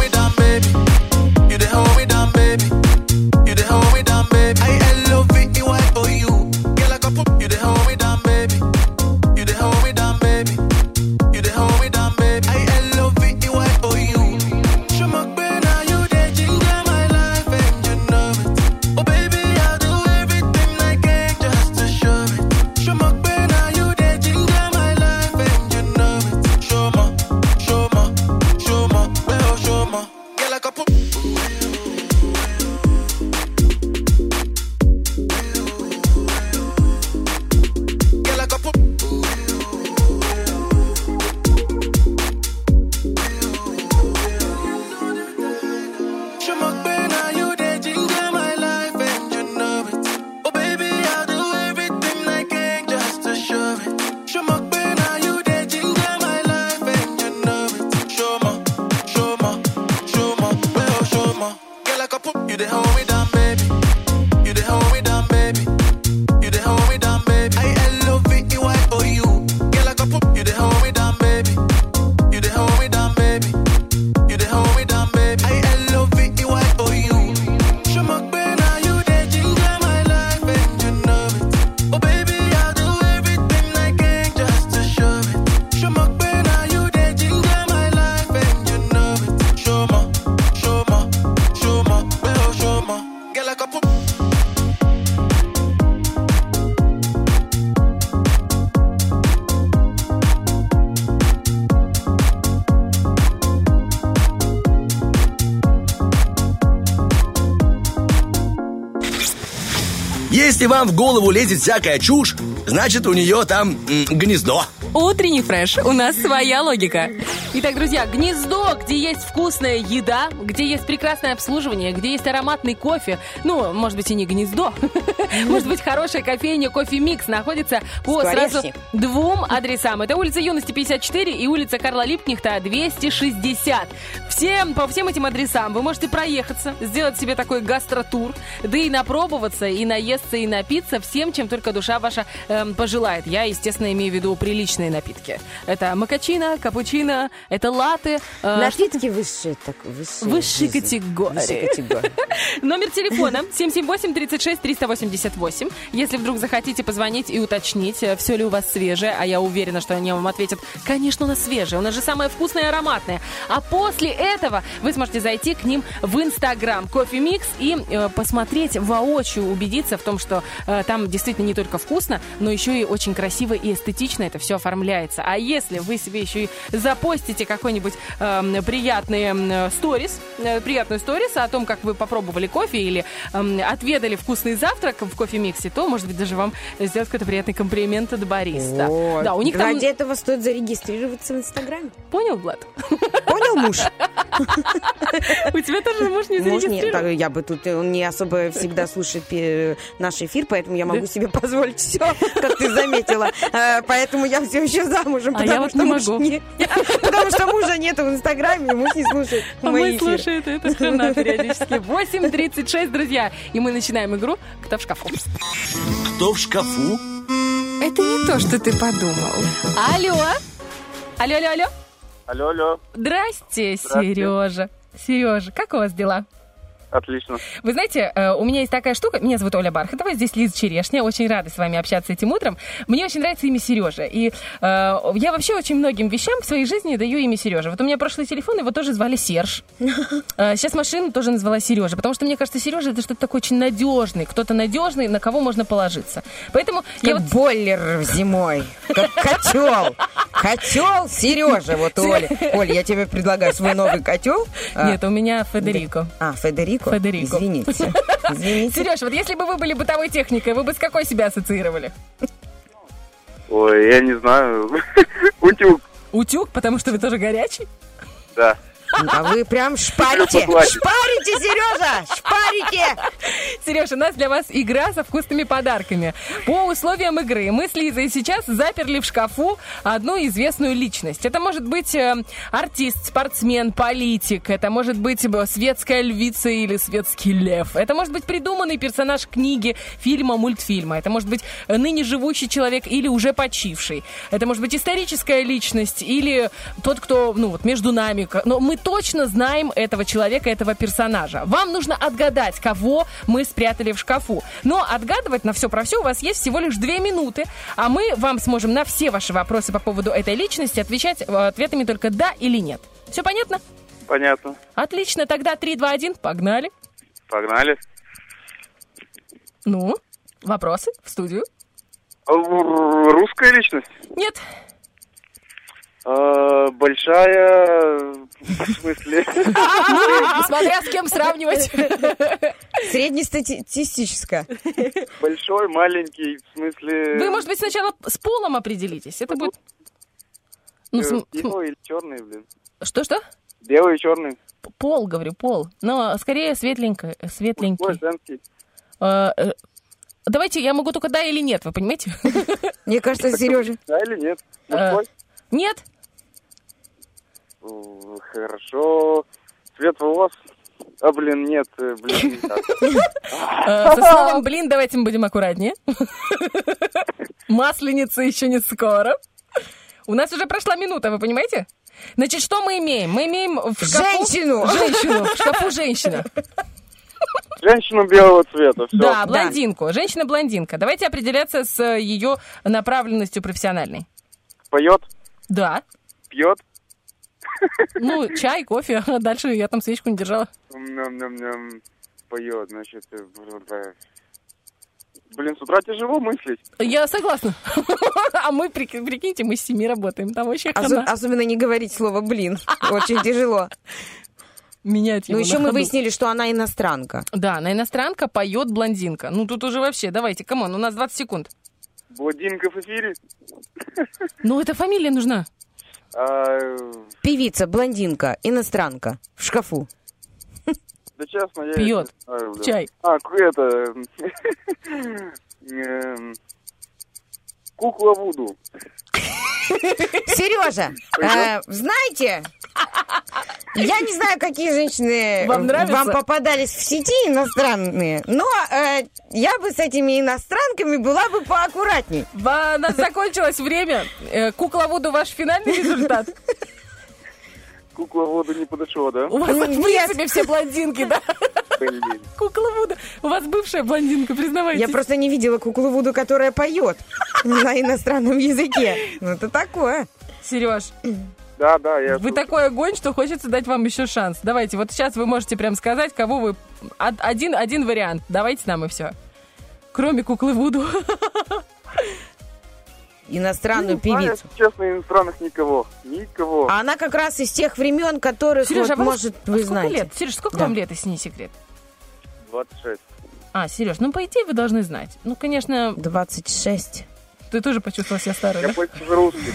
вам в голову лезет всякая чушь, значит у нее там м, гнездо.
Утренний фреш. У нас своя логика.
Итак, друзья, гнездо, где есть вкусная еда, где есть прекрасное обслуживание, где есть ароматный кофе. Ну, может быть, и не гнездо. Может быть, хорошая кофейня, кофе-микс находится по сразу двум адресам. Это улица Юности 54 и улица Карла Липкнехта 260. Всем, по всем этим адресам вы можете проехаться, сделать себе такой гастротур, да и напробоваться, и наесться, и напиться всем, чем только душа ваша эм, пожелает. Я, естественно, имею в виду приличные напитки. Это макачино, капучино, это латы. э,
Напитки высшие, так, высшие.
Высшей категории.
категории.
Номер телефона 778-36-388. Если вдруг захотите позвонить и уточнить, все ли у вас свежее, а я уверена, что они вам ответят, конечно, у нас свежее, у нас же самое вкусное и ароматное. А после этого вы сможете зайти к ним в Инстаграм Кофе Микс и э, посмотреть воочию, убедиться в том, что э, там действительно не только вкусно, но еще и очень красиво и эстетично это все оформляется. А если вы себе еще и запостите какой-нибудь эм, приятный эм, сторис, э, приятную сторис о том, как вы попробовали кофе или эм, отведали вкусный завтрак в кофе-миксе, то, может быть, даже вам сделать какой-то приятный комплимент от бариста.
Вот.
Да, у них там...
Ради этого стоит зарегистрироваться в Инстаграме.
Понял, Влад?
Понял, муж?
У тебя тоже муж не зарегистрирован?
я бы тут, он не особо всегда слушает наш эфир, поэтому я могу себе позволить все, как ты заметила. Э, Поэтому я все еще замужем,
А я
потому
вот
что
не
муж
могу.
не- Потому что мужа нет в Инстаграме, муж не слушает
А мой слушает это жена периодически. 8.36, друзья. И мы начинаем игру «Кто в шкафу?».
Кто в шкафу?
Это не то, что ты подумал.
Алло. Алло, алло, алло.
Алло, алло,
Здрасте,
Здрасте.
Сережа. Сережа, как у вас дела?
Отлично.
Вы знаете, э, у меня есть такая штука. Меня зовут Оля Бархатова, здесь Лиза Черешня. Очень рада с вами общаться этим утром. Мне очень нравится имя Сережа. И э, я вообще очень многим вещам в своей жизни даю имя Сережа. Вот у меня прошлый телефон, его тоже звали Серж. Э, Сейчас машину тоже назвала Сережа, потому что мне кажется, Сережа это что-то такое очень надежный, кто-то надежный, на кого можно положиться. Поэтому я вот
бойлер зимой, как котел. Котел Сережа, вот у Оли. Оля, я тебе предлагаю свой новый котел. А,
Нет, у меня Федерико.
А, Федерико?
Федерико.
Извините. Извините.
Сереж, вот если бы вы были бытовой техникой, вы бы с какой себя ассоциировали?
Ой, я не знаю. Утюг,
Утюг, потому что вы тоже горячий?
да.
А вы прям шпарите. Шпарите, Сережа! Шпарите!
Сереж, у нас для вас игра со вкусными подарками. По условиям игры мы с Лизой сейчас заперли в шкафу одну известную личность. Это может быть э, артист, спортсмен, политик. Это может быть э, светская львица или светский лев. Это может быть придуманный персонаж книги, фильма, мультфильма. Это может быть э, ныне живущий человек или уже почивший. Это может быть историческая личность или тот, кто, ну вот, между нами. Но мы точно знаем этого человека, этого персонажа. Вам нужно отгадать, кого мы спрятали в шкафу. Но отгадывать на все про все у вас есть всего лишь две минуты, а мы вам сможем на все ваши вопросы по поводу этой личности отвечать э, ответами только да или нет. Все понятно?
Понятно.
Отлично, тогда 3, 2, 1, погнали.
Погнали.
Ну, вопросы в студию?
Р- Русская личность?
Нет.
А, Большая... В смысле?
Смотря с кем сравнивать.
Среднестатистическая.
Большой, маленький, в смысле...
Вы, может быть, сначала с полом определитесь. Это будет... Ну,
э, Белый или черный, блин?
Что-что?
Белый и черный.
Пол, говорю, пол. Но скорее светленько, светленький.
Мой женский.
Э, э, Давайте, я могу только да или нет, вы понимаете?
Мне кажется, Сережа.
Да или нет?
Э? Нет?
Хорошо. Цвет волос? А, блин, нет, э, блин, не так.
Э, Со словом «блин» давайте мы будем аккуратнее. Масленица еще не скоро. У нас уже прошла минута, вы понимаете? Значит, что мы имеем? Мы имеем в шкафу...
Женщину!
Женщину. В шкафу женщина.
Женщину белого цвета, все.
Да, блондинку. Женщина-блондинка. Давайте определяться с э, ее направленностью профессиональной.
Поет,
Да.
пьет.
Ну, чай, кофе. А Дальше я там свечку не держала.
Ням-ням-ням. Поет, значит... э, Блин, с утра тяжело мыслить.
Я согласна. А мы, прик- прикиньте, мы с семи работаем. Там вообще
Осо-. Особенно не говорить слово «блин». Очень тяжело.
Менять
Ну, еще мы выяснили, что она иностранка.
Да, на иностранка поет блондинка. Ну, тут уже вообще, давайте, come on, у нас 20 секунд.
Блондинка в эфире.
Ну, эта фамилия нужна.
А,
Певица, блондинка, иностранка. В шкафу.
да честно, я...
Пьет.
знаю.
Чай.
А, это... Кукла Вуду.
Сережа, э, знаете, я не знаю, какие женщины
Вам нравится?
попадались в сети иностранные, но э, я бы с этими иностранками была бы поаккуратней.
У нас закончилось время. Э, Кукла Вуду ваш финальный результат?
Кукла Вуду не подошла, да?
У вас, в
Нет.
принципе, все блондинки, да? Кукла Вуду. У вас бывшая блондинка, признавайтесь.
Я просто не видела куклу Вуду, которая поет на иностранном языке. Ну, это такое.
Сереж,
Да, да, я...
вы такой огонь, что хочется дать вам еще шанс. Давайте, вот сейчас вы можете прям сказать, кого вы... Од- Один, один вариант. Давайте нам и все. Кроме куклы Вуду.
Иностранную
А,
певицу.
если честно, иностранных никого. Никого.
А она как раз из тех времен, которых,
Сережа,
вот,
вам
может,
а
вы
сколько
знаете.
лет? Сереж, сколько
Да.
вам лет, если не секрет?
26.
А, Сереж, ну, по идее, вы должны знать. Ну, конечно,
26.
ты тоже почувствовал себя старой,
Я
да?
почти русский.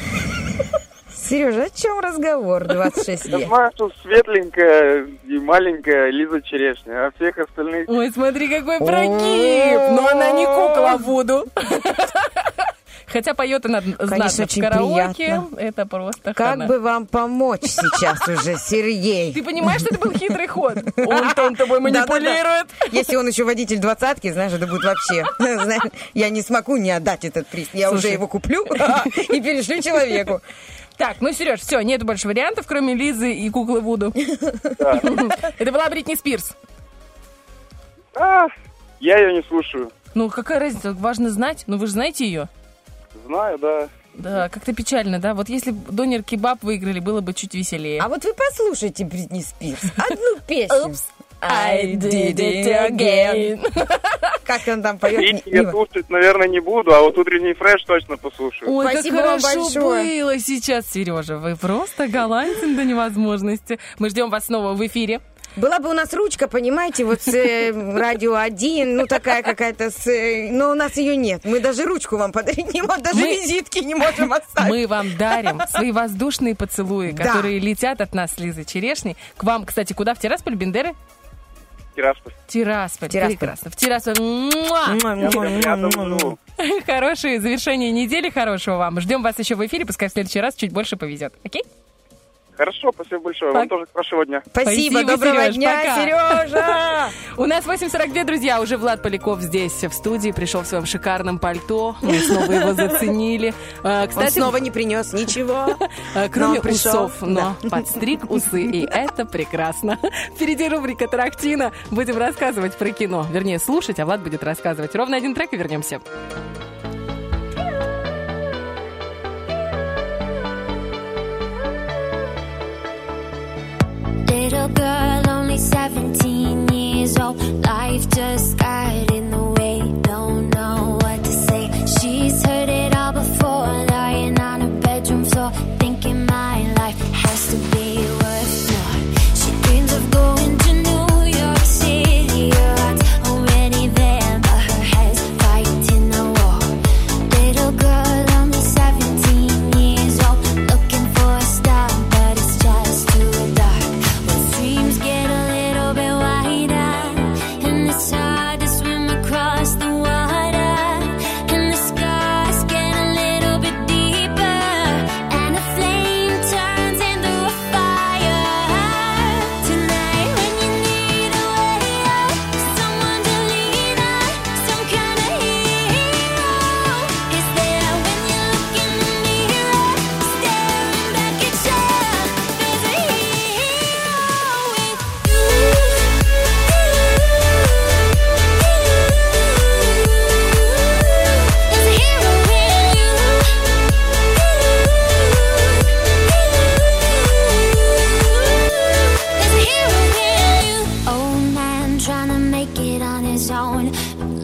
Сережа, о чем разговор? 26
Я
лет.
знаю, что светленькая и маленькая Лиза Черешня, а всех остальных...
Ой, смотри, какой прогиб! Но она не кукла Вуду. Хотя поет она знатно в
очень
караоке.
приятно.
Это просто
Как
хана.
бы вам помочь сейчас уже, Сергей?
Ты понимаешь, что это был хитрый ход? Он-то он тобой манипулирует.
Если он еще водитель двадцатки, знаешь, это будет вообще... Я не смогу не отдать этот приз. Я уже его куплю и перешлю человеку.
Так, ну, Сереж, все, нет больше вариантов, кроме Лизы и куклы Вуду. Это была Бритни Спирс.
Я ее не слушаю.
Ну, какая разница? Важно знать. Ну, вы же знаете ее.
Знаю, да.
Да, как-то печально, да? Вот если бы Донер Кебаб выиграли, было бы чуть веселее.
А вот вы послушайте Бритни Спирс. Одну песню.
Oops, I did it again.
Как он там поет?
Критики я слушать, наверное, не буду, а вот утренний фреш точно послушаю.
Ой,
Спасибо
как
вам
хорошо
большое.
было сейчас, Сережа. Вы просто голландцин до невозможности. Мы ждем вас снова в эфире.
Была бы у нас ручка, понимаете, вот с э, радио 1, ну такая какая-то, с, э, но у нас ее нет. Мы даже ручку вам подарить не можем, даже
Мы-
визитки не можем оставить.
Мы вам дарим свои воздушные поцелуи,
Да.
которые летят от нас с Лизой Черешней. К вам, кстати, куда? В Тирасполь, Бендеры?
Тирасполь.
Тирасполь.
Тирасполь.
Прекрасно. В Тирасполь. Муа! Хорошее завершение недели, хорошего вам. Ждем вас еще в эфире, пускай в следующий раз чуть больше повезет. Окей?
Хорошо, спасибо большое. Вам тоже хорошего дня.
Спасибо,
Спасибо,
доброго
Серёж,
дня,
пока.
Сережа!
У нас 8.42, друзья. Уже Влад Поляков здесь в студии. Пришел в своем шикарном пальто. Мы снова его заценили.
Он
Кстати,
снова не принес ничего.
а, кроме усов, но подстриг усы. И это прекрасно. Впереди рубрика «Тарахтина». Будем рассказывать про кино. Вернее, слушать, а Влад будет рассказывать. Ровно один трек и вернемся.
Little girl, only 17 years old. Life just got in the way. Don't know what to say. She's heard it all before. Lying on her bedroom floor, thinking my life has to be worth more. She dreams of going to New York City. Oh.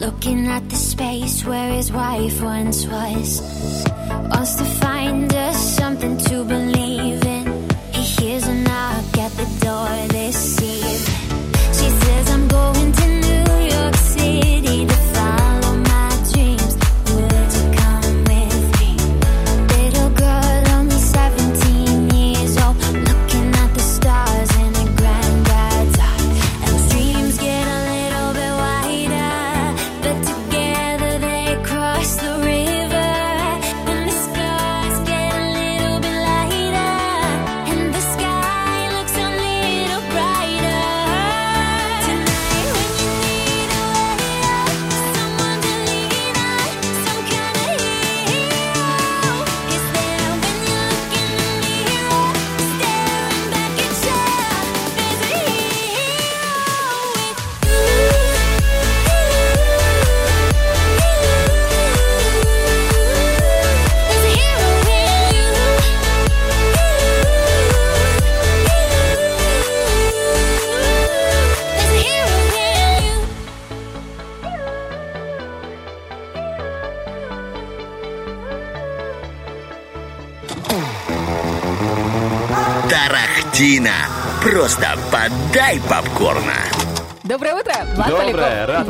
Looking at the space where his wife once was. Wants to find us something to believe in. He hears a knock at the door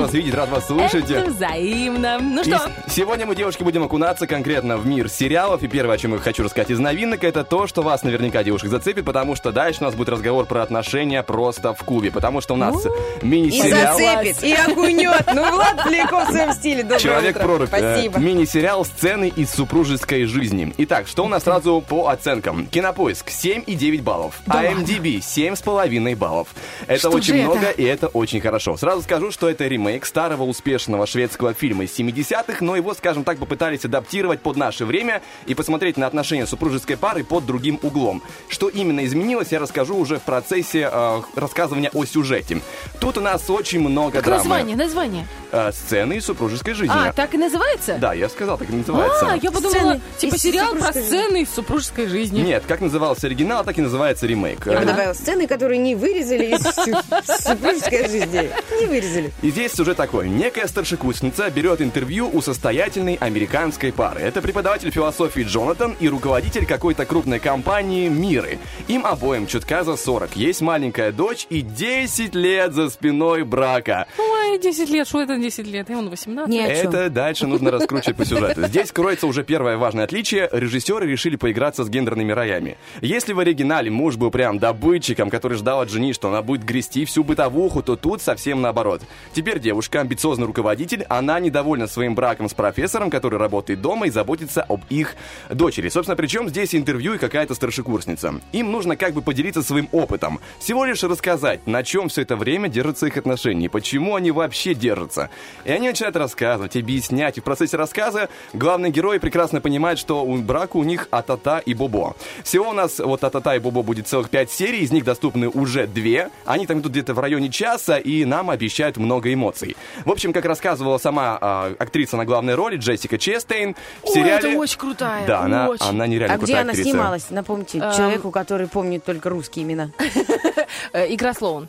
вас видеть, рад вас слушать.
Это взаимно. Ну
И
что,
с- сегодня мы, девушки, будем окунаться конкретно в мир сериалов. И первое, о чем я хочу рассказать из новинок, это то, что вас наверняка, девушек, зацепит, потому что дальше у нас будет разговор про отношения просто в клубе. Потому что у нас
И
мини-сериал...
зацепит, и окунет. Ну, Влад Поляков в своем стиле. Доброе
Человек
утро.
прорубь. Э,
Спасибо.
Мини-сериал «Сцены из супружеской жизни». Итак, что у нас сразу по оценкам? Кинопоиск 7,9 баллов.
Да
IMDb 7,5 баллов. Это
Что
очень много,
это?
и это очень хорошо. Сразу скажу, что это ремейк старого успешного шведского фильма из 70-х, но его, скажем так, попытались адаптировать под наше время и посмотреть на отношения супружеской пары под другим углом. Что именно изменилось, я расскажу уже в процессе э, рассказывания о сюжете. Тут у нас очень много
как
драмы.
название, название?
Э, сцены из супружеской жизни.
А, так и называется?
Да, я сказал, так и называется.
А, я подумала,
Сцены
типа
из
сериал про сцены из супружеской жизни.
Нет, как назывался оригинал, так и называется ремейк.
Я бы
Э,
добавила сцены, которые не вырезали из су- супружеской жизни. жизни. Не вырезали.
И здесь сюжет такой. Некая старшекурсница берет интервью у состоятельной американской пары. Это преподаватель философии Джонатан и руководитель какой-то крупной компании Миры. Им обоим чутка за 40. Есть маленькая дочь и 10 лет за спиной брака.
Ой, 10 лет, что это 10 лет? И он 18.
Ни.
Это дальше нужно раскручивать по сюжету. Здесь кроется уже первое важное отличие. Режиссеры решили поиграться с гендерными роями. Если в оригинале муж был прям добытчиком, который ждал от жены, что она будет грести всю бытовуху, то тут совсем наоборот. Теперь девушка, амбициозный руководитель, она недовольна своим браком с профессором, который работает дома и заботится об их дочери. Собственно, причем здесь интервью и какая-то старшекурсница. Им нужно как бы поделиться своим опытом. Всего лишь рассказать, на чем все это время держатся их отношения, и почему они вообще держатся. И они начинают рассказывать, объяснять. И в процессе рассказа главный герой прекрасно понимает, что у брака у них Атата и Бобо. Всего у нас вот Атата и Бобо будет целых пять серий, из них доступны уже две. Они там идут где-то в районе часа, и нам обещают много эмоций. В общем, как рассказывала сама а, актриса на главной роли, Джессика Честейн, в
Ой,
сериале...
это очень крутая.
Да, она,
очень.
она нереально
А где
крутая
она
актриса.
снималась? Напомните,
Эм.
человеку, который помнит только русские имена.
Игра Слоун.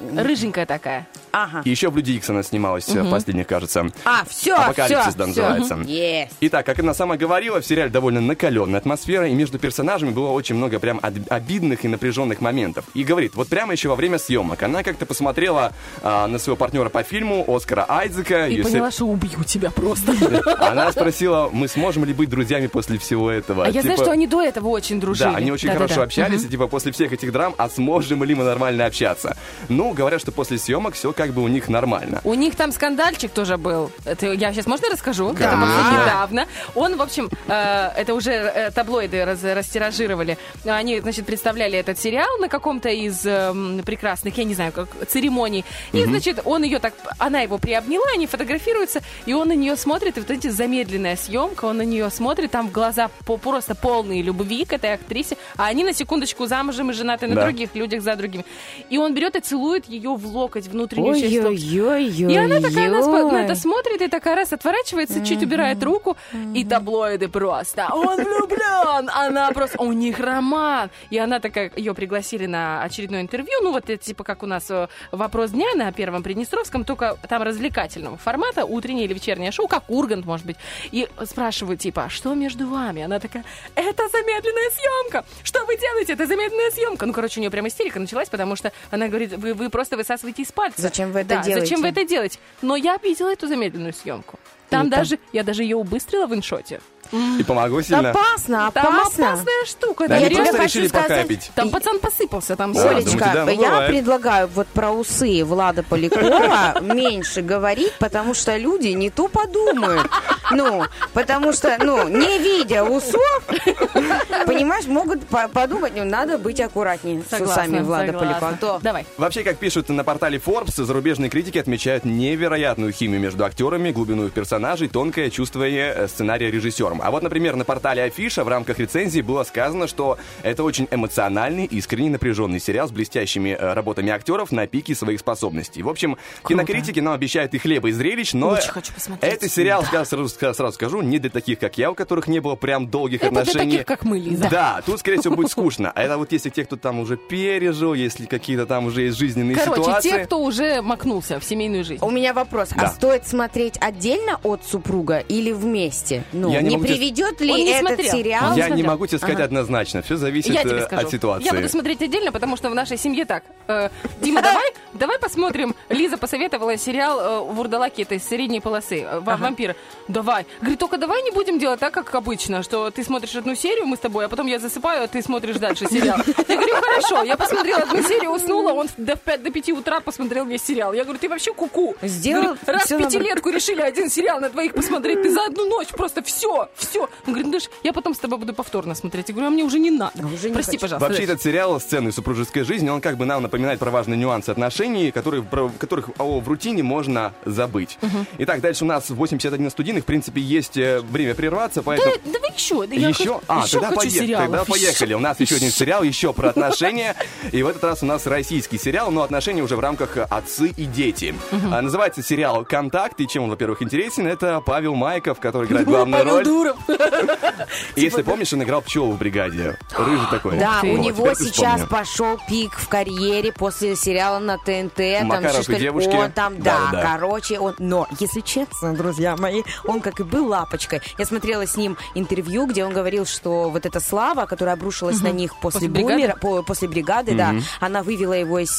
Рыженькая такая.
Ага.
И еще в Люди Икс она снималась в последних, кажется.
А, все,
Апокалипсис,
все.
да, называется.
Есть.
Итак, как она сама говорила, в сериале довольно накаленная атмосфера, и между персонажами было очень много прям обидных и напряженных моментов. И говорит, вот прямо еще во время съемок она как-то посмотрела а, на своего партнера по фильму Оскара Айзека.
И
се-
поняла, что убью тебя просто.
Она спросила, мы сможем ли быть друзьями после всего этого?
А я знаю,
Типа,
что они до этого очень дружили.
Да, они очень хорошо общались, и типа после всех этих драм, а сможем ли мы нормально общаться? Ну, говорят, что после съемок все как бы у них нормально.
У них там скандальчик тоже был. Это я сейчас можно расскажу?
Да.
Это было
Да.
недавно. Он, в общем, э, это уже э, таблоиды раз- растиражировали. Они, значит, представляли этот сериал на каком-то из эм, прекрасных, я не знаю, как церемоний. И, значит, он ее так, она его приобняла, они фотографируются, и он на нее смотрит, и вот эти замедленная съемка, он на нее смотрит, там в глаза по- просто полные любви к этой актрисе, а они на секундочку замужем и женаты на
Да.
других людях за другими. И он берет и целует ее в локоть, внутреннюю часть локтя.
Ой-ой-ой.
И она такая нас на это смотрит и такая раз отворачивается, чуть убирает руку, и таблоиды просто. Он влюблен! Она просто... У них роман! И она такая... Ее пригласили на очередное интервью. Ну, вот это типа как у нас э, вопрос дня на Первом Приднестровском, только там развлекательного формата, утреннее или вечернее шоу, как Ургант, может быть. И спрашивают, типа, а что между вами? Она такая, это замедленная съемка! Что вы делаете? Это замедленная съемка! Ну, короче, у нее прям истерика началась, потому что она говорит, вы, вы просто высасываете из пальца.
Зачем вы это
Да,
делаете?
Зачем вы это делаете? Но я видела эту замедленную съемку. Там
там-
даже, я даже ее убыстрила в иншоте.
И помогло сильно.
Опасно,
Там
опасно.
опасная штука.
Да,
там,
они
тебе хочу сказать-
там пацан посыпался, там
думаете,
Олечка,
да, ну,
я
бывает.
предлагаю вот про усы Влада Полякова меньше говорить, потому что люди не то подумают. Ну, потому что, ну, не видя усов, понимаешь, могут по- подумать, ну, надо быть аккуратнее с усами Влада. Полякова. А то
Давай.
Вообще, как пишут на портале Forbes, зарубежные критики отмечают невероятную химию между актерами, глубину персонажей, тонкое чувствование э, сценария режиссером. А вот, например, на портале Афиша в рамках рецензии было сказано, что это очень эмоциональный, искренне напряженный сериал с блестящими э, работами актеров на пике своих способностей. В общем, кинокритики нам обещают и хлеба, и зрелищ, но
Очень хочу посмотреть.
это сериал, ска- сразу, сразу скажу, не для таких, как я, у которых не было прям долгих
Это для
отношений.
таких, как мы, Лиза.
Да, тут, скорее всего, будет скучно. А это вот если те, кто там уже пережил, если какие-то там уже есть жизненные
Короче,
ситуации.
те, кто уже макнулся в семейную жизнь.
у меня вопрос.
Да.
А стоит смотреть отдельно от супруга или вместе? Ну,
Я не
не,
могу тебе-
приведет ли
Он не
этот
смотрел.
сериал?
Я не могу тебе сказать однозначно. Все зависит
Я тебе
э,
скажу.
от ситуации.
Я буду смотреть отдельно, потому что в нашей семье так. Э, Дима, давай, давай посмотрим. Лиза посоветовала сериал э, «Вурдалаки», это из средней полосы, э, «Ва- «Вампиры». Давай. Говорит, только давай не будем делать так, как обычно, что ты смотришь одну серию, мы с тобой, а потом я засыпаю, а ты смотришь дальше сериал. Я говорю, хорошо. Я посмотрела одну серию, уснула, он до, в пять- до 5 утра посмотрел весь сериал. Я говорю, ты вообще куку.
Сделал
Говорит, раз пятилетку решили один сериал на двоих посмотреть, ты за одну ночь просто все, все. Он говорит, ну, Даш, я потом с тобой буду повторно смотреть. Я говорю, а мне уже не надо.
Уже не
Прости,
хочу.
пожалуйста.
Вообще
Даш.
этот сериал «Сцены супружеской жизни», он как бы нам напоминает про важные нюансы отношений, которые, про, которых о, в рутине можно забыть. Итак, дальше у нас 81 студийных. В принципе, есть э, время прерваться, поэтому...
Да, давай еще. да я
еще?
хочу-
А,
еще
тогда,
хочу
поехали,
сериалов.
тогда поехали. У нас еще один сериал, еще про отношения. И в этот раз у нас российский сериал, но отношения уже в рамках «Отцы и дети». А, Называется сериал «Контакт». И чем он, во-первых, интересен, это Павел Майков, который играет главную
Павел
роль.
Гуров.
Если помнишь, он играл пчелу в бригаде. Рыжий такой.
Да, у него сейчас пошел пик в карьере после сериала на ТНТ.
Макаров и девушки.
Он там,
Да,
короче, он... Но, если честно, друзья мои, он как и был лапочкой. Я смотрела с ним интервью, где он говорил, что вот эта слава, которая обрушилась на них после, бумера, по- после бригады, да, она вывела его из,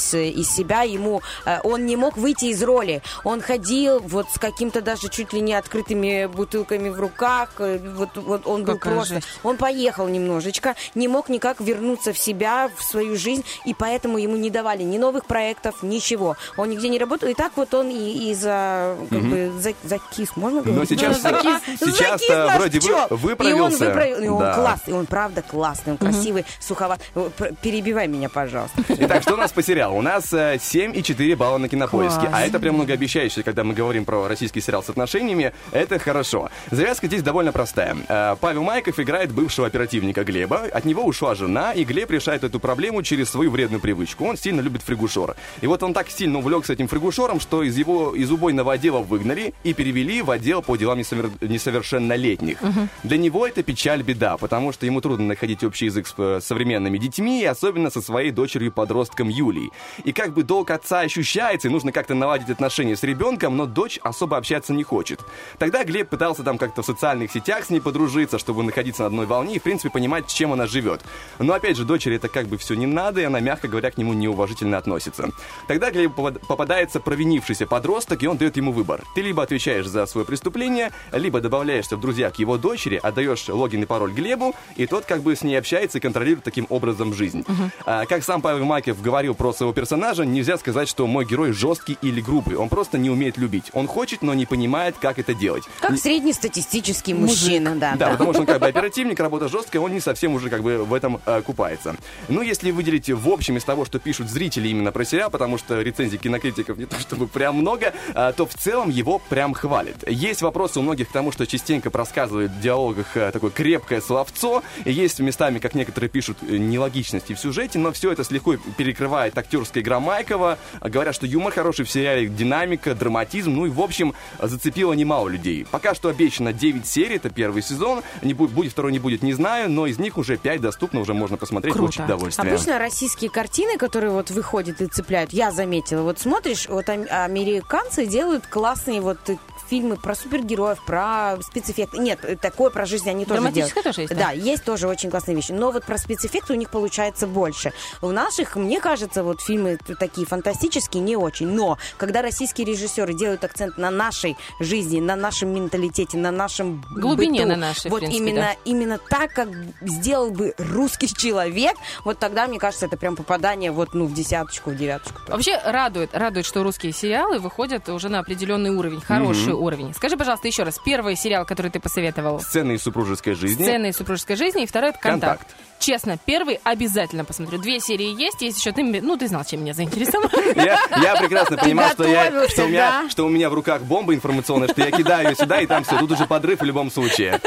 себя. Ему э, он не мог выйти из роли. Он ходил вот с каким-то даже чуть ли не открытыми бутылками в руках. Э, Вот, вот он был
Какая
просто.
жесть.
Он поехал немножечко, не мог никак вернуться в себя, в свою жизнь, и поэтому ему не давали ни новых проектов, ничего. Он нигде не работал, и так вот он и, и за, как бы, за, закис, можно говорить?
Но сейчас,
Ну, закис-
сейчас
закис
э,
наш
вроде вы, выправился.
И он выправил, и он
Да.
классный, он правда классный, он красивый, суховат. Э, Перебивай меня, пожалуйста.
Итак, что у нас по сериалу? У нас э, 7,4 балла на кинопоиске.
Класс.
А это прям многообещающе, когда мы говорим про российский сериал с отношениями. Это хорошо. Завязка здесь довольно простая. Э, Павел Майков играет бывшего оперативника Глеба. От него ушла жена, и Глеб решает эту проблему через свою вредную привычку. Он сильно любит фригушор. И вот он так сильно увлекся этим фригушором, что из его из убойного отдела выгнали и перевели в отдел по делам несовер- несовершеннолетних. Для него это печаль, беда, потому что ему трудно находить общий язык с э, современными детьми, и особенно со своей дочерью-подростком Юлией. И как бы долг отца ощущается, и нужно как-то наладить отношения с ребенком, но дочь особо общаться не хочет. Тогда Глеб пытался там как-то в социальных сетях с ней подружиться, чтобы находиться на одной волне и, в принципе, понимать, чем она живет. Но, опять же, дочери это как бы все не надо, и она, мягко говоря, к нему неуважительно относится. Тогда Глебу попад- попадается провинившийся подросток, и он дает ему выбор. Ты либо отвечаешь за свое преступление, либо добавляешься в друзья к его дочери, отдаешь логин и пароль Глебу, и тот как бы с ней общается и контролирует таким образом жизнь. А, как сам Павел Макев говорил про своего персонажа, нельзя сказать, что мой герой жесткий или грубый. Он просто не умеет любить. Он хочет, но не понимает, как это делать.
Как среднестатистический мужчина, да.
Да, потому что он как бы оперативник, работа жесткая, он не совсем уже как бы в этом э, купается. Ну, если выделить в общем из того, что пишут зрители именно про сериал, потому что рецензий кинокритиков не то чтобы прям много, э, то в целом его прям хвалят. Есть вопросы у многих к тому, что частенько просказывают в диалогах э, такое крепкое словцо, есть местами, как некоторые пишут, э, нелогичности в сюжете, но все это с легко перекрывает актерская игра Майкова. Говорят, что юмор хороший в сериале, динамика, драматизм, ну и в общем зацепило немало людей. Пока что обещано 9 серий, это первый сезон, не будет, будет второй, не будет, не знаю, но из них уже 5 доступно, уже можно посмотреть,
Круто.
очень удовольствие.
Обычно российские картины, которые вот выходят и цепляют, я заметила, вот смотришь, вот ам- американцы делают классные вот э, фильмы про супергероев, про спецэффекты. Нет, э, такое про жизнь они тоже делают.
Тоже есть, да?
Да, есть тоже очень классные вещи. Но вот про спецэффекты у них получается больше. У наших, мне кажется, вот фильмы такие фантастические не очень. Но когда российские режиссеры делают акцент на нашей жизни, на нашем менталитете, на нашем
Глубине
быту,
на нашей, в
вот
принципе,
именно,
да.
именно так, как сделал бы русский человек, вот тогда, мне кажется, это прям попадание вот, ну, в десяточку, в девяточку.
Вообще радует, радует, что русские сериалы выходят уже на определенный уровень, хороший уровень. Скажи, пожалуйста, еще раз, первый сериал, который ты посоветовал,
Сцены из супружеской жизни.
сцены из супружеской жизни, и второй это контакт.
Контакт.
Честно, первый обязательно посмотрю. Две серии есть, есть еще ты, ну ты знал, чем меня заинтересовал.
Я, я прекрасно понимаю, что, я, что, у меня,
да?
что у меня в руках бомба информационная, что я кидаю ее сюда, и там все, тут уже подрыв в любом случае.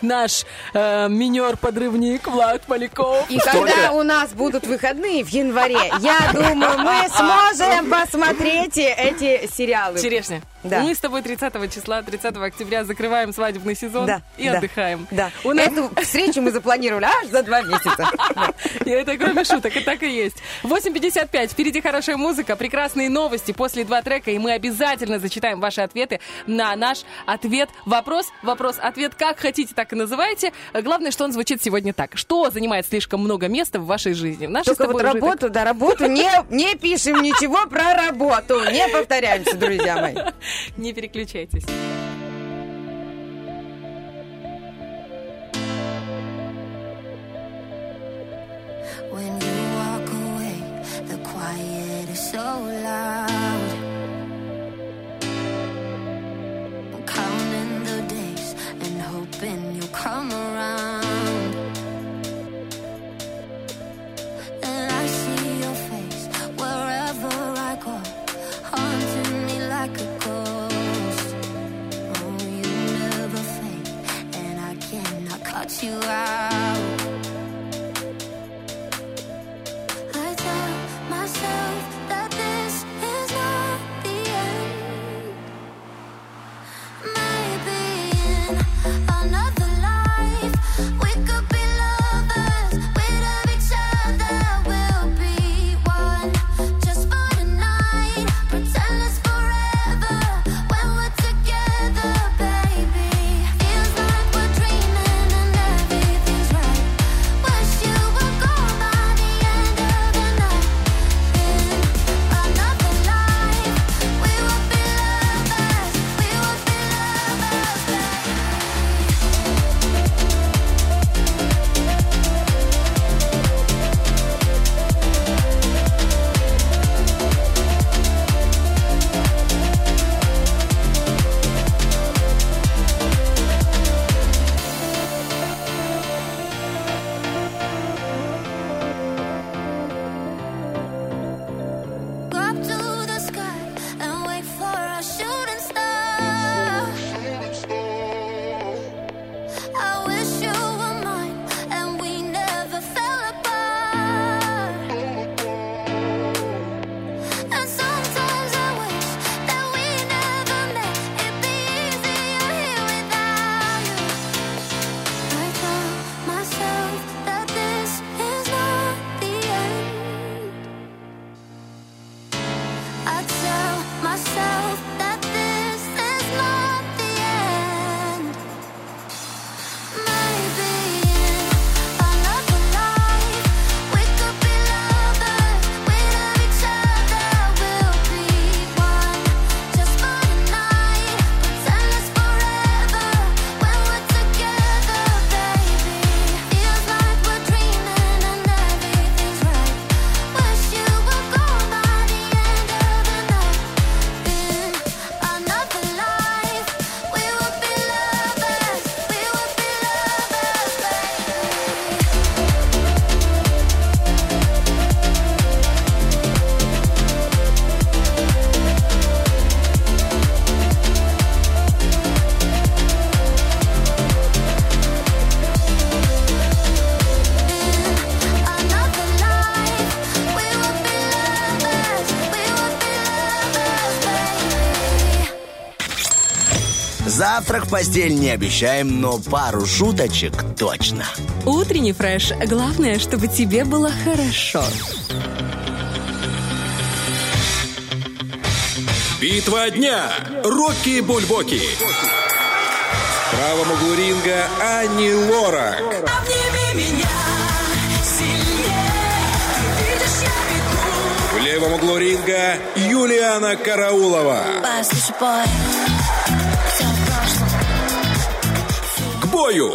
Наш э, минер-подрывник Влад Поляков.
И
Столько-
когда у нас будут выходные в январе, я думаю, мы сможем посмотреть эти сериалы.
Черешня.
Да.
Мы с тобой 30 числа, 30 октября закрываем свадебный сезон
Да,
и
да,
отдыхаем.
Да.
У нас...
Эту встречу мы запланировали аж за два месяца.
И это кроме шуток, и так и есть. 8.55, впереди хорошая музыка, прекрасные новости после два трека, и мы обязательно зачитаем ваши ответы на наш ответ. Вопрос, вопрос, ответ, как хотите, так и называйте. Главное, что он звучит сегодня так. Что занимает слишком много места в вашей жизни? В нашей
Только вот работу, да, работу, не, не пишем ничего про работу, не повторяемся, друзья мои.
Не переключайтесь.
When you walk away, the quiet is so loud. You out.
Завтрак в постель не обещаем, но пару шуточек точно.
Утренний фреш. Главное, чтобы тебе было хорошо.
Битва дня. Рокки Бульбоки. В правом углу ринга Ани Лорак. В левом углу ринга Юлиана Караулова. К бою!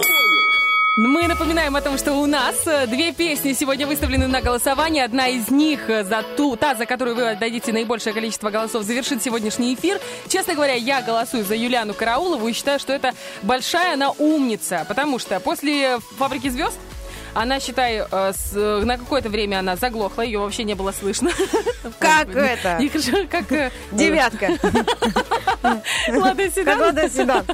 Мы напоминаем о том, что у нас э, две песни сегодня выставлены на голосование. Одна из них э, за ту, та, за которую вы отдадите наибольшее количество голосов, завершит сегодняшний эфир. Честно говоря, я голосую за Юлиану Караулову и считаю, что это большая она умница, потому что после «Фабрики звезд» Она, считай, э, на какое-то время она заглохла, ее вообще не было слышно.
Как это?
Как
Девятка.
Лада Седан.
Лада Седан.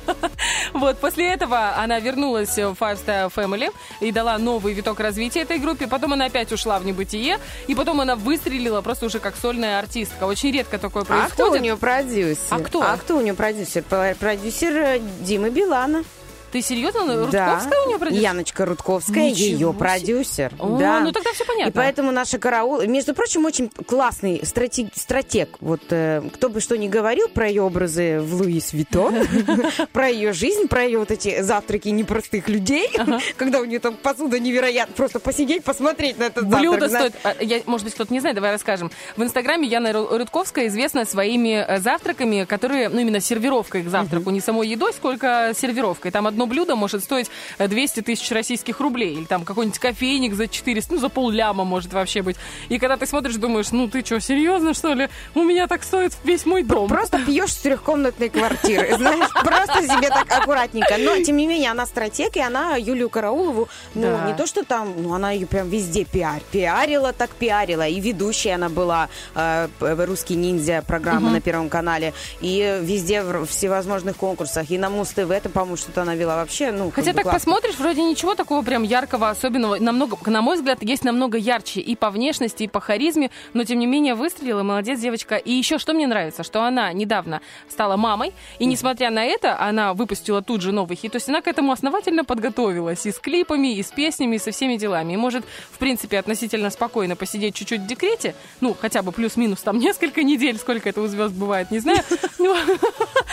Вот, после этого она вернулась в Five Star Family и дала новый виток развития этой группе. Потом она опять ушла в небытие, и потом она выстрелила просто уже как сольная артистка. Очень редко такое
А
происходит.
кто у нее продюсер?
А кто?
А кто у нее продюсер? Про- Продюсер э, Димы Билана.
Ты серьезно?
Да.
Рудковская у нее продюсер?
Яночка Рудковская,
Ничего
ее
себе.
продюсер.
О,
да.
ну тогда все понятно.
И поэтому наша Караулова, между прочим, очень классный стратег, стратег. Вот э, кто бы что ни говорил про ее образы в Louis Vuitton, про ее жизнь, про ее вот эти завтраки непростых людей, когда у нее там посуда невероятно, просто посидеть, посмотреть на этот завтрак.
Блюдо стоит... а, может быть, кто-то не знает, давай расскажем. В Инстаграме Яна Ру- Рудковская известна своими э, завтраками, которые, ну, именно сервировкой к завтраку, не самой едой, сколько сервировкой. Там одно блюдо может стоить э, 200 тысяч российских рублей, или там какой-нибудь кофейник за 400, ну, за полляма может вообще быть. И когда ты смотришь, думаешь, ну, ты что, серьезно, что ли? У меня так стоит весь мой дом.
Просто пьешь с трехкомнатной квартиры, знаешь, просто себе так аккуратненько. Но, тем не менее, она стратег, и она Юлию Караулову, ну, не то, что там, ну, она ее прям везде пиар, пиарила, так пиарила. И ведущая она была э, «Русский ниндзя» программа
Мгм.
на Первом канале, и везде в всевозможных конкурсах, и на Муз-ТВ, это, по-моему, что-то она вела вообще, ну,
Хотя так
классно.
посмотришь, вроде ничего такого прям яркого, особенного. Намного, на мой взгляд, есть намного ярче и по внешности, и по харизме, но тем не менее выстрелила, молодец девочка. И еще что мне нравится, что она недавно стала мамой, и несмотря на это, она выпустила тут же новый хит. То есть она к этому основательно подготовилась и с клипами, и с песнями, и со всеми делами. И может, в принципе, относительно спокойно посидеть чуть-чуть в декрете, ну, хотя бы плюс-минус там несколько недель, сколько это у звезд бывает, не знаю.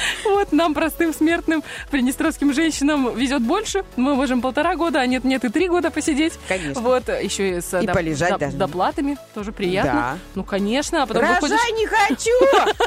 Вот нам, простым смертным, приднестровским женщинам везет больше. Мы можем полтора года, а нет-нет и три года посидеть.
Конечно.
Вот, еще и с
И
доп-
полежать
доп- доплатами, тоже приятно.
Да.
Ну, конечно, а потом
Рожай
выходишь...
не хочу,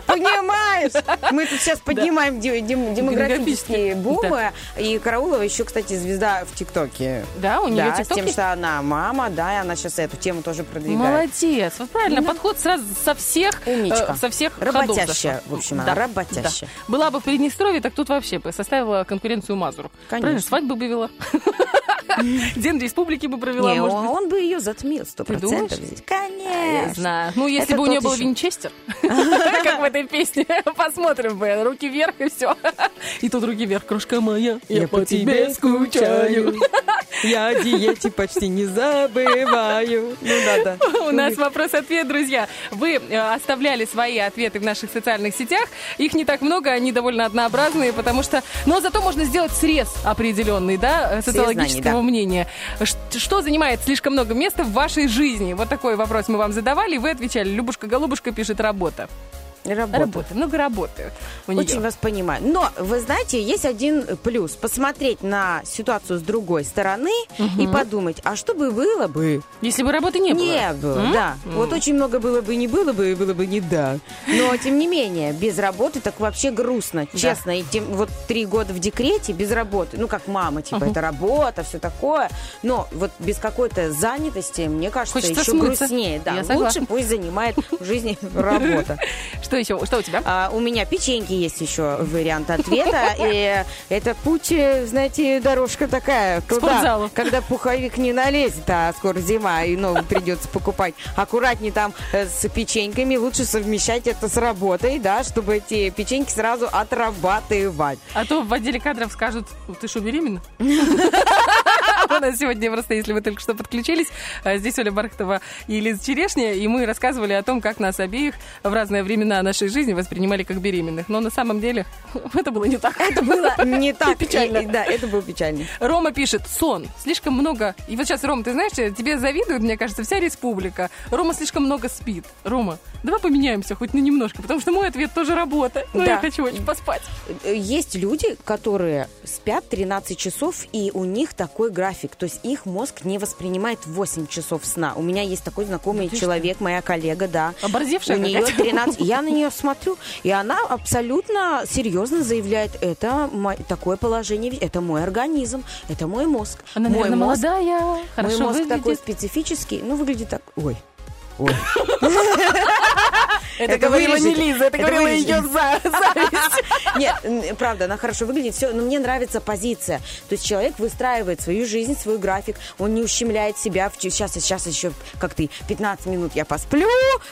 понимаешь? Мы тут сейчас поднимаем де- дем- демографические бумы. И Караулова еще, кстати, звезда в ТикТоке.
Да, у нее
Да, с
ТикТок
тем, что она мама, да, и она сейчас эту тему тоже продвигает.
Молодец, вот правильно, подход сразу со всех,
Умничка.
э, со всех
Работящая, в общем, она работящая.
Была бы в Приднестровье, так тут вообще бы составила конкуренцию Мазуру.
Конечно.
Правильно, свадьбу бы вела. День республики бы провела,
Не,
может
он,
быть.
он бы ее затмил сто процентов. Конечно.
Ну, если
Это
бы у нее был
еще.
винчестер, как в этой песне, посмотрим бы, руки вверх и все. И тут руки вверх, крошка моя, я по тебе скучаю.
Я о диете почти не забываю. Ну да, да.
У нас вопрос-ответ, друзья. Вы э, оставляли свои ответы в наших социальных сетях. Их не так много, они довольно однообразные, потому что... Но зато можно сделать срез определенный, да, э, социологического
знаний, да.
мнения. Что занимает слишком много места в вашей жизни? Вот такой вопрос мы вам задавали, и вы отвечали. Любушка-голубушка пишет работа.
Работа.
Работа, много работы у нее.
Очень вас понимаю. Но, вы знаете, есть один плюс. Посмотреть на ситуацию с другой стороны и подумать, а что бы было бы?
Если бы работы не было.
Не было,
М?
да.
М.
Вот очень много было бы, не было бы, и было бы не да. Но, тем не менее, без работы так вообще грустно, честно. И тем, вот три года в декрете без работы, ну, как мама, типа,
Мгм.
это работа, все такое. Но вот без какой-то занятости, мне кажется,
Хочется
еще
смыться.
грустнее. Да,
Я
лучше
согласна.
пусть занимает в жизни работа.
Что еще? Что у тебя?
А, у меня печеньки есть еще вариант ответа. И это путь, э, знаете, дорожка такая.
Спортзалу.
когда пуховик не налезет, а скоро зима, и новый придется покупать. Аккуратнее там э, с печеньками. Лучше совмещать это с работой, да, чтобы эти печеньки сразу отрабатывать.
А то в отделе кадров скажут, ты что, беременна? У нас сегодня просто, если вы только что подключились, а, здесь Оля Бархтова и Лиза Черешня, и мы рассказывали о том, как нас обеих в разные времена нашей жизни воспринимали как беременных. Но на самом деле это было не так.
Это было не так.
Печально.
Да, это было печально.
Рома пишет, сон, слишком много... И вот сейчас, Рома, ты знаешь, тебе завидует, мне кажется, вся республика. Рома слишком много спит. Рома, давай поменяемся хоть на немножко, потому что мой ответ тоже работа. Но
Да.
я хочу очень поспать.
Э, Есть люди, которые спят 13 часов, и у них такой график. То есть их мозг не воспринимает 8 часов сна. У меня есть такой знакомый человек, моя коллега, да.
Оборзевшая
У нее
какая-то.
13. Я на нее смотрю, и она абсолютно серьезно заявляет, это такое положение, это мой организм, это мой мозг.
Она,
мой
наверное,
мозг,
молодая,
мой мозг
выглядит.
такой специфический, ну, выглядит так... Ой. Ой.
Это, говорила не
вырежете.
Лиза, это, говорила
вырежете.
ее за- зависть.
Нет, правда, она хорошо выглядит, все, но мне нравится позиция. То есть человек выстраивает свою жизнь, свой график, он не ущемляет себя. Сейчас, сейчас еще, как ты, 15 минут я посплю,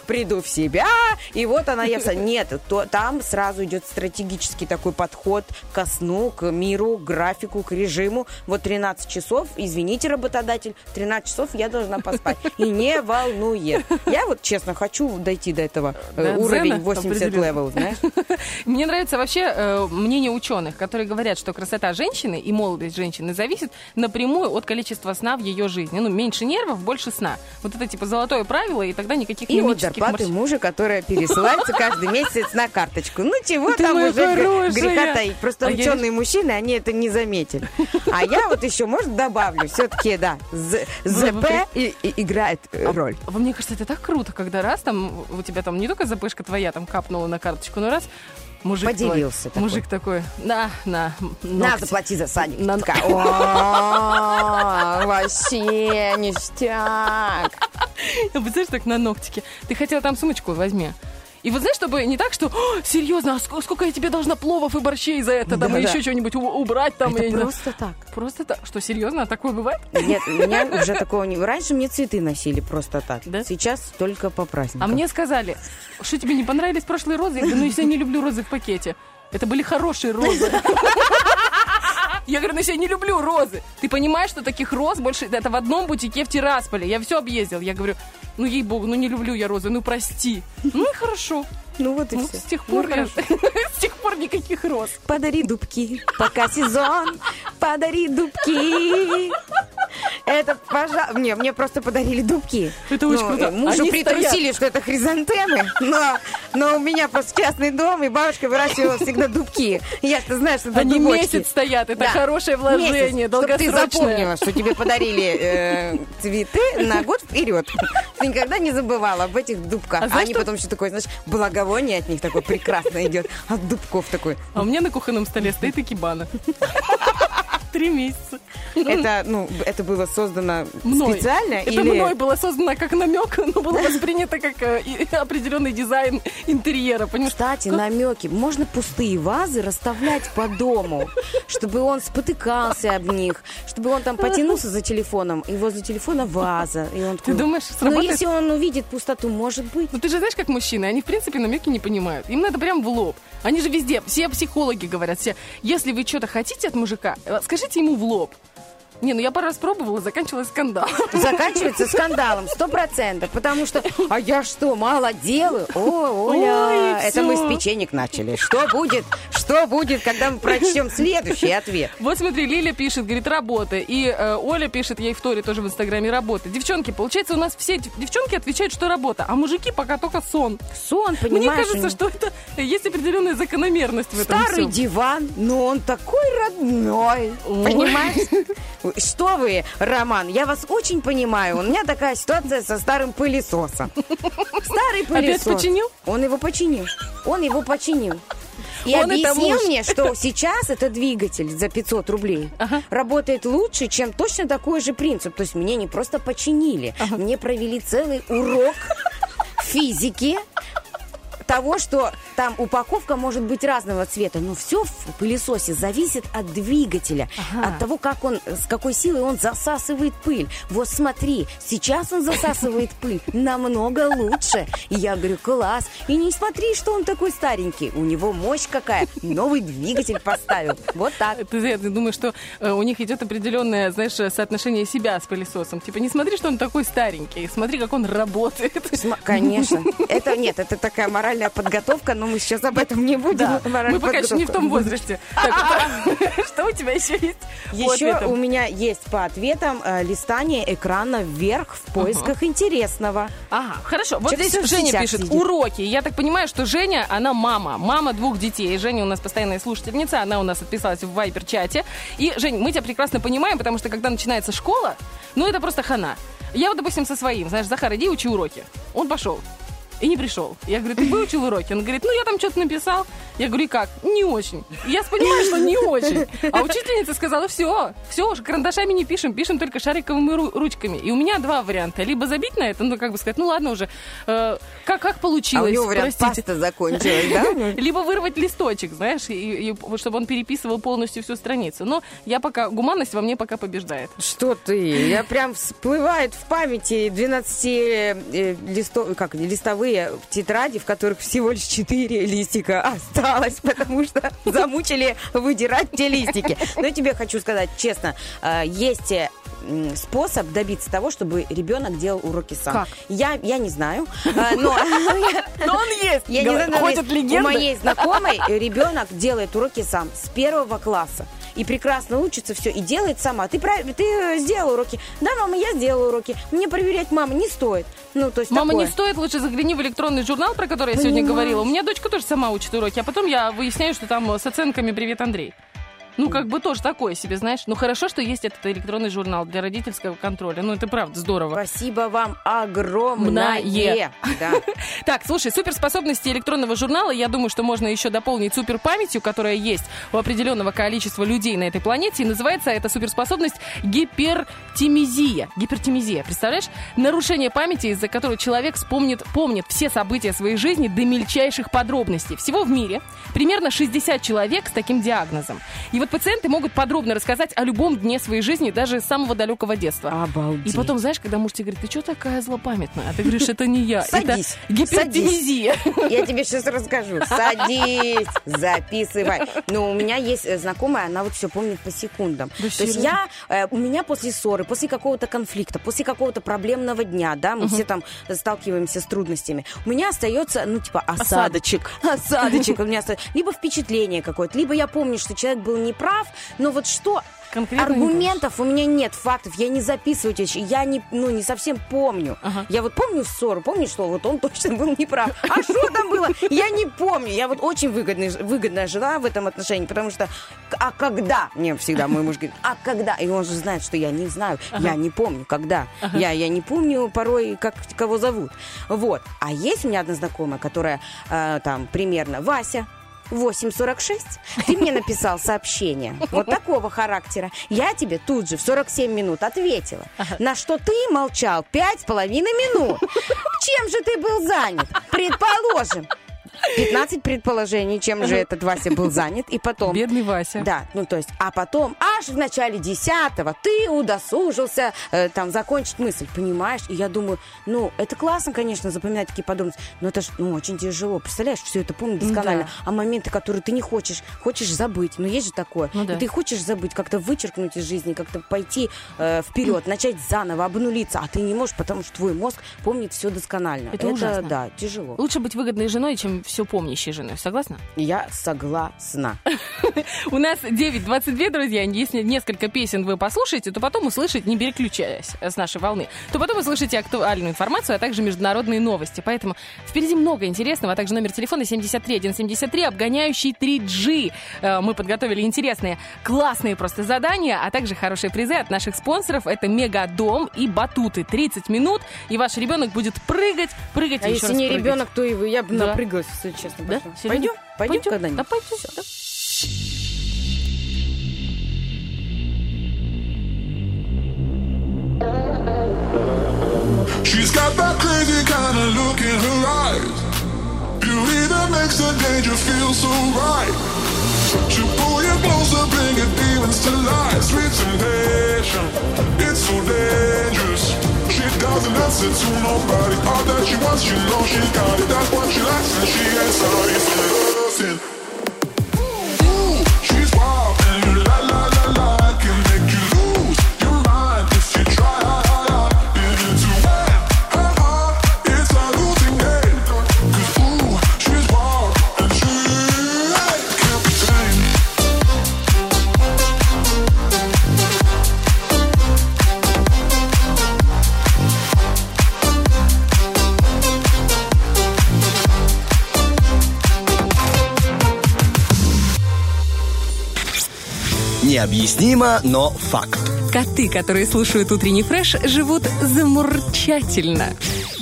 приду в себя, и вот она я... Нет, то, там сразу идет стратегический такой подход ко сну, к миру, к графику, к режиму. Вот 13 часов, извините, работодатель, 13 часов я должна поспать. И не волнует. Я вот, честно, хочу дойти до этого э, уровень
дзена
80
определенно.
level, знаешь?
Мне нравится вообще э, мнение ученых, которые говорят, что красота женщины и молодость женщины зависит напрямую от количества сна в ее жизни. Ну, меньше нервов, больше сна. Вот это типа золотое правило, и тогда никаких
И от зарплаты
морщин.
мужа, которая пересылается каждый месяц на карточку. Ну чего
Ты
там уже
хорошая.
греха таить. Просто
А я
ученые мужчины, они это не заметили. А я вот еще, может, добавлю, все-таки, да, ЗП и играет э, роль.
А Мне кажется, это так круто, когда раз там у тебя там не только запышка твоя там капнула на карточку, но раз мужик твой-
Поделился такой.
мужик такой, на, на,
На,
ногти».
заплати за садик.
На-
Такая, «О, Вообще ништяк.
Представляешь, так на ногтике. Ты хотела там сумочку возьми. И вот знаешь, чтобы не так, что «О, серьезно, а ск- сколько я тебе должна пловов и борщей за это, там, и
Да-да.
еще что-нибудь убрать там.
Это
знаю».
просто так.
Просто так. Что, серьезно? А такое бывает?
Нет, у меня уже такого не... Раньше мне цветы носили просто так.
Да?
Сейчас только по праздникам.
А мне сказали, что тебе не понравились прошлые розы? Я говорю, ну если я не люблю розы в пакете. Это были хорошие розы. Я говорю, ну я не люблю розы. Ты понимаешь, что таких роз больше... Это в одном бутике в Тирасполе. Я все объездил. Я говорю, ну ей-богу, ну не люблю я розы, ну прости. Ну и хорошо.
Ну вот и
Ну,
все.
с тех пор я... С тех пор никаких роз.
Подари дубки, пока сезон, подари дубки. Это, пожалуйста, мне, мне просто подарили дубки.
Это очень
Ну,
круто.
Мужу
Они
притрусили, что это хризантемы, но, но у меня просто частный дом, и бабушка выращивала всегда дубки. Я-то знаю, что это
Они
дубочки.
месяц стоят. Это
Да.
хорошее вложение,
Месяц, чтоб ты
долгосрочное.
запомнила, что тебе подарили э, цветы на год вперед. Ты никогда не забывала об этих дубках.
А
А
знаешь,
они
что-
потом еще такое, знаешь, благовоние от них такое прекрасно идет. От дубков такой.
А у меня на кухонном столе стоит икебана. Три месяца.
Это, ну, это было создано
Мной.
специально
Это
или...
мной было создано как намек, но было воспринято как э, определенный дизайн интерьера, понимаешь?
Кстати, намеки. Можно пустые вазы расставлять по дому, чтобы он спотыкался об них, чтобы он там потянулся за телефоном, и возле телефона ваза. И он
Ты
такой,
думаешь,
Ну,
сработает?
если он увидит пустоту, может быть.
Ну ты же знаешь, как мужчины, они в принципе намеки не понимают. Им надо прям в лоб. Они же везде, все психологи говорят, все, если вы что-то хотите от мужика, э, скажите ему в лоб. Не, ну я пару раз пробовала, заканчивалась скандал.
Заканчивается скандалом, сто процентов, потому что, а я что, мало делаю? О, Оля,
Ой,
это мы
всё.
с печенек начали. Что будет, что будет, когда мы прочтем следующий ответ?
Вот смотри, Лиля пишет, говорит, работа. И э, Оля пишет, ей в Торе тоже в Инстаграме работа. Девчонки, получается, у нас все дев- девчонки отвечают, что работа, а мужики пока только сон.
Сон,
Мне
понимаешь?
кажется, что это есть определенная закономерность в этом
Старый
всем.
диван, но он такой родной.
Ой.
Понимаете? Что вы, Роман, я вас очень понимаю. У меня такая ситуация со старым пылесосом. Старый пылесос.
починил?
Он его починил. Он его починил. И
Он
объяснил мне, что сейчас этот двигатель за 500 рублей
Ага.
работает лучше, чем точно такой же принцип. То есть мне не просто починили, мне провели целый урок физики того, что там упаковка может быть разного цвета, но все в пылесосе зависит от двигателя,
Ага.
от того, как он, с какой силой он засасывает пыль. Вот смотри, сейчас он засасывает пыль намного лучше. И я говорю, класс. И не смотри, что он такой старенький. У него мощь какая. Новый двигатель поставил. Вот так.
Ты, думаешь, что э, у них идет определенное, знаешь, соотношение себя с пылесосом? Типа, не смотри, что он такой старенький, смотри, как он работает.
Конечно. Это нет, это такая моральная подготовка, но мы сейчас об этом не будем.
Да, мы пока еще не в том возрасте. Так, Что у тебя еще есть?
Еще у меня есть по ответам э, листание экрана вверх в поисках интересного.
Ага, хорошо. Вот здесь Женя пишет, уроки. Я так понимаю, что Женя, она мама. Мама двух детей. Женя у нас постоянная слушательница, она у нас отписалась в Вайбер-чате. И, Жень, мы тебя прекрасно понимаем, потому что когда начинается школа, ну это просто хана. Я вот, допустим, со своим, знаешь, Захар, иди учи уроки. Он пошел. И не пришел. Я говорю, ты выучил уроки? Он говорит, ну я там что-то написал. Я говорю, и как? Не очень. И я понимаю, что не очень. А учительница сказала, все, все, уже карандашами не пишем, пишем только шариковыми ру- ручками. И у меня два варианта. Либо забить на это, ну как бы сказать, ну ладно уже, э, как, как
А
получилось,
у него вариант
простите.
паста закончилась, да?
Либо вырвать листочек, знаешь, и, и чтобы он переписывал полностью всю страницу. Но я пока, гуманность во мне пока побеждает.
Что ты? Я прям всплывает в памяти 12 э, листо- как, листовые тетради, в которых всего лишь 4 листика осталось, потому что замучили выдирать те листики. Но я тебе хочу сказать честно, э, есть э, способ добиться того, чтобы ребенок делал уроки сам.
Как?
Я, я не знаю, э, но...
Но он есть!
Я не знаю,
Ходят легенды.
У моей знакомой ребенок делает уроки сам с первого класса. И прекрасно учится все, и делает сама. Ты, прав- ты э, сделала уроки. Да, мама, я сделала уроки. Мне проверять мама не стоит. Ну, то есть
Мама,
такое.
не стоит, лучше загляни в электронный журнал, про который я
Понимаю.
сегодня говорила. У меня дочка тоже сама учит уроки, а потом я выясняю, что там с оценками «Привет, Андрей». Ну, как бы тоже такое себе, знаешь. Ну, хорошо, что есть этот электронный журнал для родительского контроля. Ну, это правда здорово.
Спасибо вам огромное. Да.
Так, слушай, суперспособности электронного журнала, я думаю, что можно еще дополнить суперпамятью, которая есть у определенного количества людей на этой планете. И называется эта суперспособность гипертимизия. Гипертимизия, представляешь? Нарушение памяти, из-за которого человек вспомнит, помнит все события своей жизни до мельчайших подробностей. Всего в мире примерно 60 человек с таким диагнозом. И вот пациенты могут подробно рассказать о любом дне своей жизни, даже с самого далекого детства.
Обалдеть.
И потом, знаешь, когда муж тебе говорит, ты что такая злопамятная? А ты говоришь, это не я.
Садись,
Это гипертимизия.
Я тебе сейчас расскажу. Садись, записывай. Ну, у меня есть э, знакомая, она вот все помнит по секундам.
Да
То есть я, э, у меня после ссоры, после какого-то конфликта, после какого-то проблемного дня, да, мы все там сталкиваемся с трудностями, у меня остается, ну, типа, осадочек. Осадочек у меня остается. Либо впечатление какое-то, либо я помню, что человек был неправ, но вот что...
Конкретно
Аргументов у меня нет, фактов, я не записываю эти вещи, я не, ну, не совсем помню.
Ага.
Я вот помню ссору, помню, что вот он точно был неправ. А что там было? Я не помню. Я вот очень выгодный, выгодная жена в этом отношении, потому что а когда? Мне всегда мой муж говорит, а когда? И он же знает, что я не знаю, я не помню, когда. Я, я не помню порой, как кого зовут. Вот. А есть у меня одна знакомая, которая э, там примерно Вася, 8.46, ты мне написал сообщение вот такого характера. Я тебе тут же в 47 минут ответила, на что ты молчал 5,5 минут. Чем же ты был занят? Предположим. 15 предположений, чем же этот Вася был занят. И потом...
Бедный Вася.
Да, ну то есть, а потом аж в начале десятого ты удосужился э, там закончить мысль, понимаешь? И я думаю, ну, это классно, конечно, запоминать такие подробности, но это ж, ну, очень тяжело. Представляешь, все это помнить досконально.
Да.
А моменты, которые ты не хочешь, хочешь забыть, ну, есть же такое.
Ну да.
И ты хочешь забыть, как-то вычеркнуть из жизни, как-то пойти э, вперед, начать заново, обнулиться, а ты не можешь, потому что твой мозг помнит все досконально.
Это ужасно.
да, тяжело.
Лучше быть выгодной женой, чем все помнящей женой. Согласна?
Я согласна.
У нас 9.22, друзья. Если несколько песен вы послушаете, то потом услышите, не переключаясь с нашей волны, то потом услышите актуальную информацию, а также международные новости. Поэтому впереди много интересного, а также номер телефона 73173, обгоняющий 3G. Э, Мы подготовили интересные, классные просто задания, а также хорошие призы от наших спонсоров. Это Мегадом и Батуты. 30 минут, и ваш ребенок будет прыгать, прыгать
А
еще
если
раз
не
прыгать.
ребенок, то и вы. Я бы
Да.
напрыгалась, если честно.
Да? Серьезно?
Пойдем? Пойдем
Пойдем?
когда-нибудь?
Да, пойдем.
Всё.
Да.
She's got that crazy kind of look in her eyes. Beauty that makes the it feel so right. She'll pull you closer, bring your demons to life. Sweet temptation, it's so dangerous. She doesn't answer to nobody. All that she wants, you know she got it. That's what she likes, and she ain't sorry for loving.
Необъяснимо, но факт.
Коты, которые слушают утренний фреш, живут замурчательно.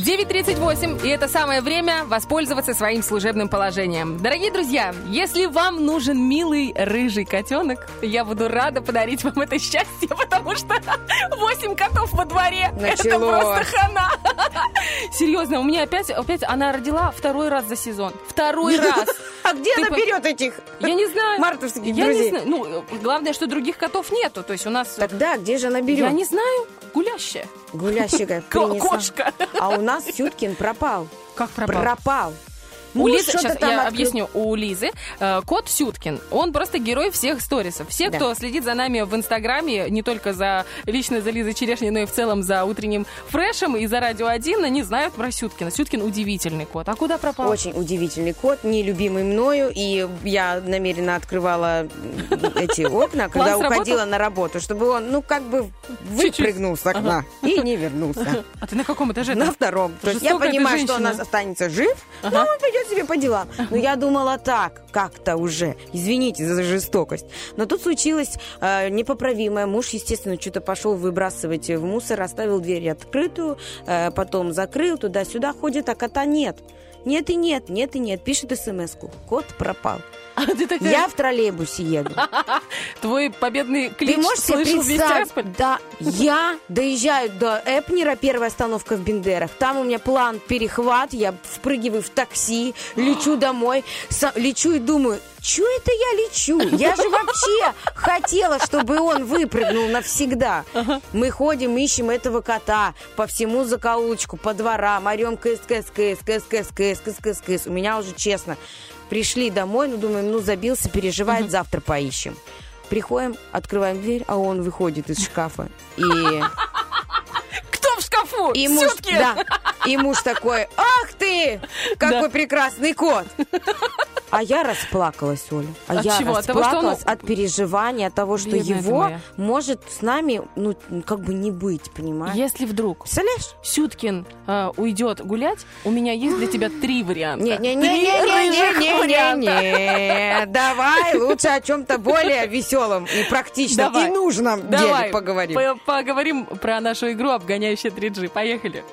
9.38, и это самое время воспользоваться своим служебным положением. Дорогие друзья, если вам нужен милый рыжий котенок, я буду рада подарить вам это счастье, потому что 8 котов во дворе. Это
Началось.
просто хана. Серьезно, у меня опять, опять она родила второй раз за сезон. Второй раз.
А где
Ты
она
по-
берет этих
Я не знаю.
мартовских
Я
друзей?
не знаю. Ну, главное, что других котов нету. То есть у нас...
Тогда где же она берет?
Я не знаю. Гулящая.
Гулящая принесла.
Кошка.
А у нас Сюткин пропал.
Как пропал?
Пропал.
У
Ну,
Лизы, сейчас я
открыл.
объясню, у Лизы э, кот Сюткин, он просто герой всех сторисов. Все,
Да.
кто следит за нами в Инстаграме, не только за лично за Лизой Черешней, но и в целом за утренним фрешем и за Радио 1, они знают про Сюткина. Сюткин удивительный кот. А куда пропал?
Очень удивительный кот, нелюбимый мною, и я намеренно открывала эти окна, когда уходила на работу, чтобы он, ну, как бы выпрыгнул с окна и не вернулся.
А ты на каком этаже?
На втором. То есть я понимаю, что он останется жив, но он себе по делам. Но я думала так, как-то уже. Извините за жестокость. Но тут случилось э, непоправимое. Муж, естественно, что-то пошел выбрасывать в мусор, оставил дверь открытую, э, потом закрыл, туда-сюда ходит, а кота нет. Нет и нет, нет и нет. Пишет смс-ку. Кот пропал.
А ты такая,
Я в троллейбусе еду.
твой победный клич
Ты можешь себе представить? Да, я доезжаю до Эпнера, первая остановка в Бендерах. Там у меня план перехват, я впрыгиваю в такси, лечу домой, лечу и думаю, что это я лечу? Я же вообще хотела, чтобы он выпрыгнул навсегда. Мы ходим, ищем этого кота по всему закоулочку, по дворам, орем кс, кс, кс, кс, кс, кс, кс, кс, кс. У меня уже честно. Пришли домой, ну думаем, ну забился, переживает, завтра поищем. Приходим, открываем дверь, а он выходит из шкафа. И,
шкафу?
и муж, да, и муж такой, ах ты, какой
Да.
прекрасный кот. А я расплакалась, Оля. А
От
я
чего? От того,
расплакалась от переживания, от того, что
Бедная
его
моя.
может с нами, ну, как бы не быть, понимаешь?
Если вдруг
Представляешь?
Сюткин э, уйдет гулять, у меня есть для тебя три варианта.
Не-не-не-не-не-не-не. Давай лучше о чем-то более веселом и практичном и нужном деле поговорим.
по- поговорим про нашу игру «Обгоняющая 3G». Поехали.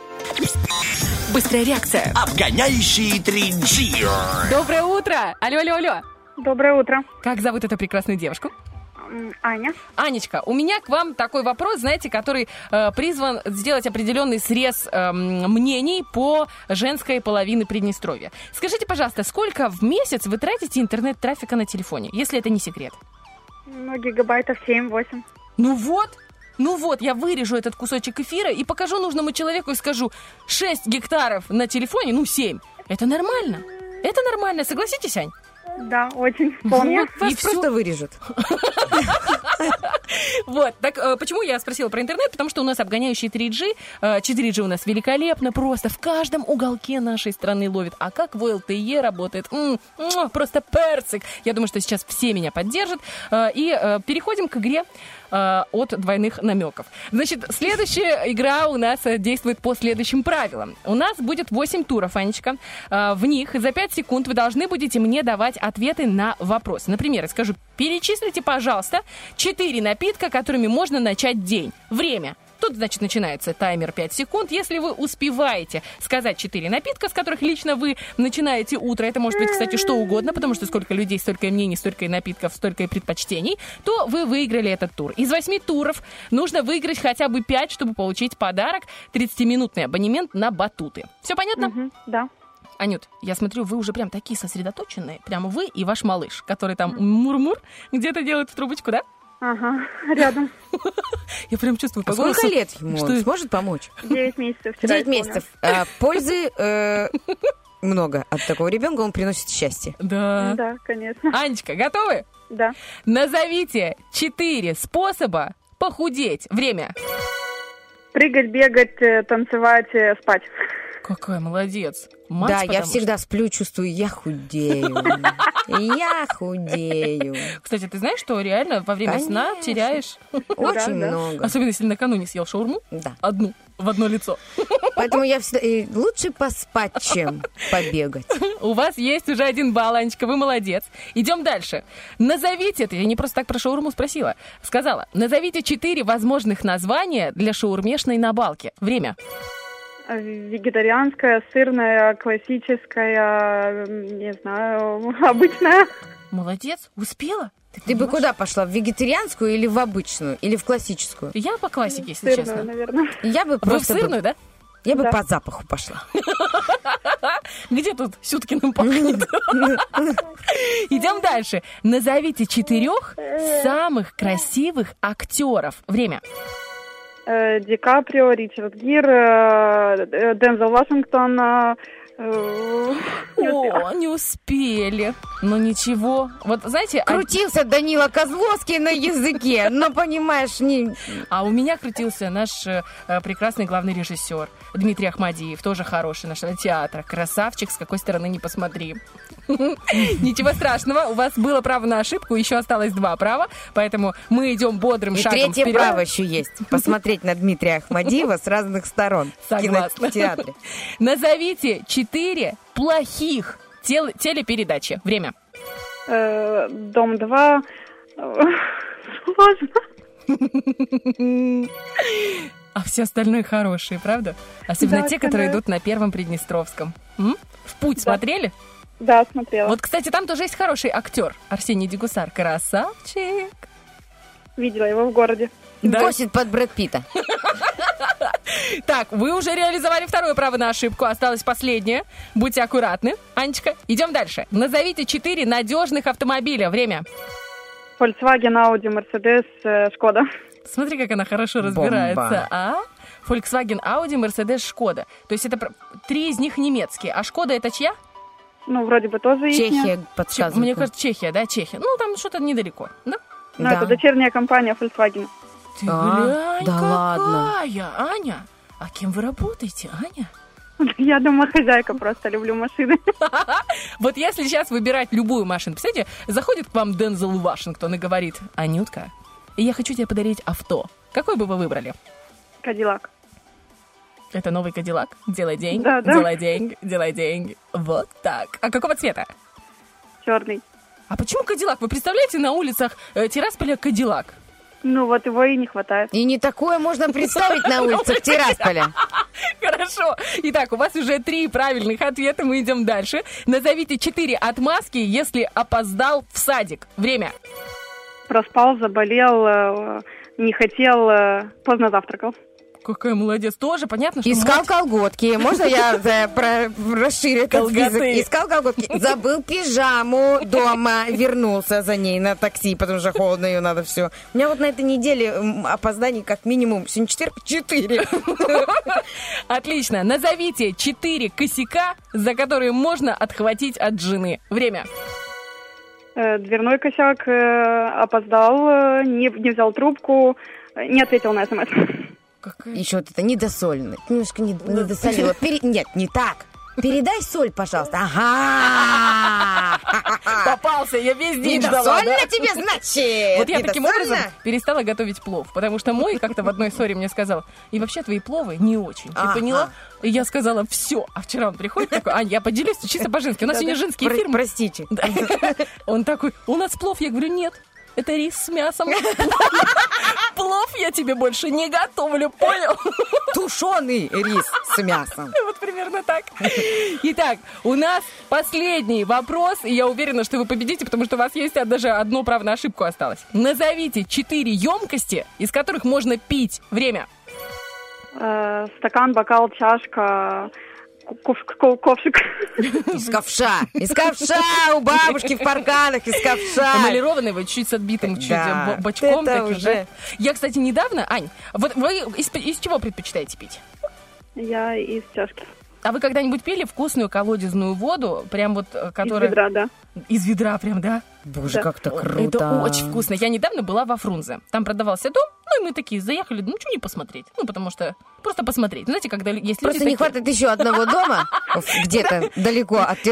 Быстрая реакция.
Обгоняющие 3G.
Доброе утро! Алло, алло, алло.
Доброе утро.
Как зовут эту прекрасную девушку?
Аня.
Анечка, у меня к вам такой вопрос, знаете, который э, призван сделать определенный срез эм, мнений по женской половине Приднестровья. Скажите, пожалуйста, сколько в месяц вы тратите интернет-трафика на телефоне, если это не секрет?
Ну, гигабайтов 7-8.
Ну вот, ну вот, я вырежу этот кусочек эфира и покажу нужному человеку и скажу 6 гектаров на телефоне, ну 7. Это нормально. Это нормально, согласитесь, Ань?
Да, очень, вполне.
Вот,
Вас
и всё.
просто вырежут.
Вот, так э, почему я спросила про интернет? Потому что у нас обгоняющий 3G, э, 4G у нас великолепно, просто в каждом уголке нашей страны ловит. А как в LTE работает? Просто перцик. Я думаю, что сейчас все меня поддержат. Э, И э, переходим к игре э, от двойных намеков. Значит, следующая игра у нас э, действует по следующим правилам. У нас будет 8 туров, Анечка. Э, В них за 5 секунд вы должны будете мне давать ответы на вопросы. Например, я скажу, перечислите, пожалуйста, 4 напитка, которыми можно начать день. Время. Тут, значит, начинается таймер 5 секунд. Если вы успеваете сказать 4 напитка, с которых лично вы начинаете утро, это может быть, кстати, что угодно, потому что сколько людей, столько и мнений, столько и напитков, столько и предпочтений, то вы выиграли этот тур. Из 8 туров нужно выиграть хотя бы 5, чтобы получить подарок 30-минутный абонемент на батуты. Все понятно?
Мгм, Да.
Анют, я смотрю, вы уже прям такие сосредоточенные. Прямо вы и ваш малыш, который там мур-мур где-то делает в трубочку, да?
Ага, рядом.
Я прям чувствую по
А сколько
голосу,
лет ему?
что-
сможет помочь?
Девять месяцев.
Девять месяцев. А, Пользы э, много от такого ребенка, он приносит счастье.
Да.
Да, конечно.
Анечка, готовы?
Да.
Назовите четыре способа похудеть. Время.
Прыгать, бегать, э, танцевать, э, спать.
Какая молодец. Мать,
да, я всегда сплю, чувствую, я худею. Я худею.
Кстати, ты знаешь, что реально во время сна теряешь?
Очень много.
Особенно, если накануне съел шаурму.
Да.
Одну, в одно лицо.
Поэтому я всегда... и лучше поспать, чем побегать.
У вас есть уже один балл, Анечка, вы молодец. Идем дальше. Назовите, это я не просто так про шаурму спросила. Сказала, назовите четыре возможных названия для шаурмешной на балке. Время.
Э, Вегетарианская, сырная, классическая, не знаю, обычная.
Молодец, успела?
Ты бы куда пошла? В вегетарианскую или в обычную? Или в классическую?
Я по классике, если
Сырную,
честно.
наверное.
Я бы
Вы в
просто... бы-
сырную, да?
Я бы
Да.
по запаху пошла.
Где тут Сюткиным пахнет? Идем дальше. Назовите четырех самых красивых актеров. Время.
Э, Ди Каприо, Ричард Гир, э, э, Дензел Вашингтон.
О, не успели. Ну ничего. Вот знаете, а-
Крутился Данила Козловский на языке, но, понимаешь, не...
А у меня крутился наш э, э, прекрасный главный режиссер Дмитрий Ахмадиев, тоже хороший наш театра. Красавчик, с какой стороны не посмотри. Ничего страшного, у вас было право на ошибку, еще осталось два права, поэтому мы идем бодрым
И
шагом
третье
вперед.
право еще есть. Посмотреть на Дмитрия Ахмадиева с разных сторон в
Согласна.
кинотеатре.
Назовите четыре плохих тел- телепередачи. Время.
Э, Дом 2. Сложно.
А все остальные хорошие, правда? Особенно
Да,
те, которые идут на Первом Приднестровском. М? В путь смотрели?
Да, смотрела.
Вот, кстати, там тоже есть хороший актер Арсений Дегусар. Красавчик.
Видела его в городе.
Да.
Косит под Брэд Питта.
Так, вы уже реализовали второе право на ошибку. Осталось последнее. Будьте аккуратны. Анечка, идем дальше. Назовите четыре надежных автомобиля. Время.
Volkswagen, Audi, Mercedes, э, Шкода.
Смотри, как она хорошо
Бомба.
разбирается, а? Volkswagen, Audi, Mercedes, Шкода. То есть это три из них немецкие. А Шкода это чья?
Ну, вроде бы тоже их.
Чехия
Че-
подсказывает.
Мне кажется, Чехия, да, Чехия. Ну, там что-то недалеко, да?
Ну,
Да.
это дочерняя компания Volkswagen.
Ты
А,
глянь,
да ладно.
какая, Аня. А кем вы работаете, Аня?
Я домохозяйка, просто люблю машины.
Вот если сейчас выбирать любую машину, представляете, заходит к вам Дензел Вашингтон и говорит, Анютка, я хочу тебе подарить авто. Какой бы вы выбрали?
Кадиллак.
Это новый Кадиллак? Делай деньги,
Да, да.
делай деньги, делай деньги. Вот так. А какого цвета?
Черный.
А почему Кадиллак? Вы представляете на улицах э, Тирасполя Кадиллак?
Ну, вот его и не хватает.
И не такое можно представить на улицах Тирасполя.
Хорошо. Итак, у вас уже три правильных ответа. Мы идем дальше. Назовите четыре отмазки, если опоздал в садик. Время.
Проспал, заболел, э, не хотел, э, поздно завтракал.
Какая молодец. Тоже понятно, что
Искал
мать-
колготки. Можно я э, про- расширю этот
Колготы.
список? Искал колготки. Забыл пижаму дома. Вернулся за ней на такси, потому что холодно ее надо все. У меня вот на этой неделе опозданий как минимум. Сегодня четверг, четыре.
Отлично. Назовите четыре косяка, за которые можно отхватить от жены. Время.
Э, Дверной косяк, э, опоздал, не, не взял трубку, не ответил на смс.
Еще вот это недосоленное. Немножко не, недосолила. Пере- Нет, не так. Передай соль, пожалуйста. Ага.
Попался, я весь день ждала.
Недосольно
да?
тебе, значит?
Вот я таким
Недосольно?
образом перестала готовить плов, потому что мой как-то в одной ссоре мне сказал, и вообще твои пловы не очень, ты
Ага.
поняла? И я сказала, все. А вчера он приходит такой, Ань, я поделюсь чисто по-женски. У нас сегодня женский эфир.
Простите.
Он такой, у нас плов. Я говорю, нет, это рис с мясом. Плов я тебе больше не готовлю, понял?
Тушеный рис с мясом.
Вот примерно так. Итак, у нас последний вопрос, и я уверена, что вы победите, потому что у вас есть даже одно право на ошибку осталось. Назовите четыре емкости, из которых можно пить. Время.
Э, Стакан, бокал, чашка, ковшик, ко- ковшик.
Из ковша. Из ковша у бабушки в парканах, из ковша.
Эмалированный, вот чуть с отбитым чуть
Да,
бо- бочком
это
таким,
уже-
да? Я, кстати, недавно, Ань, вот вы из, из чего предпочитаете пить?
Я из чашки.
А вы когда-нибудь пили вкусную колодезную воду, прям вот, э, которая...
ведра, да.
Из ведра прям, да?
Боже, как это круто.
Это очень вкусно. Я недавно была во Фрунзе. Там продавался дом, ну и мы такие заехали, ну что не посмотреть? Ну потому что просто посмотреть. Знаете, когда есть
Просто
люди
не
такие-
хватает еще одного дома где-то далеко от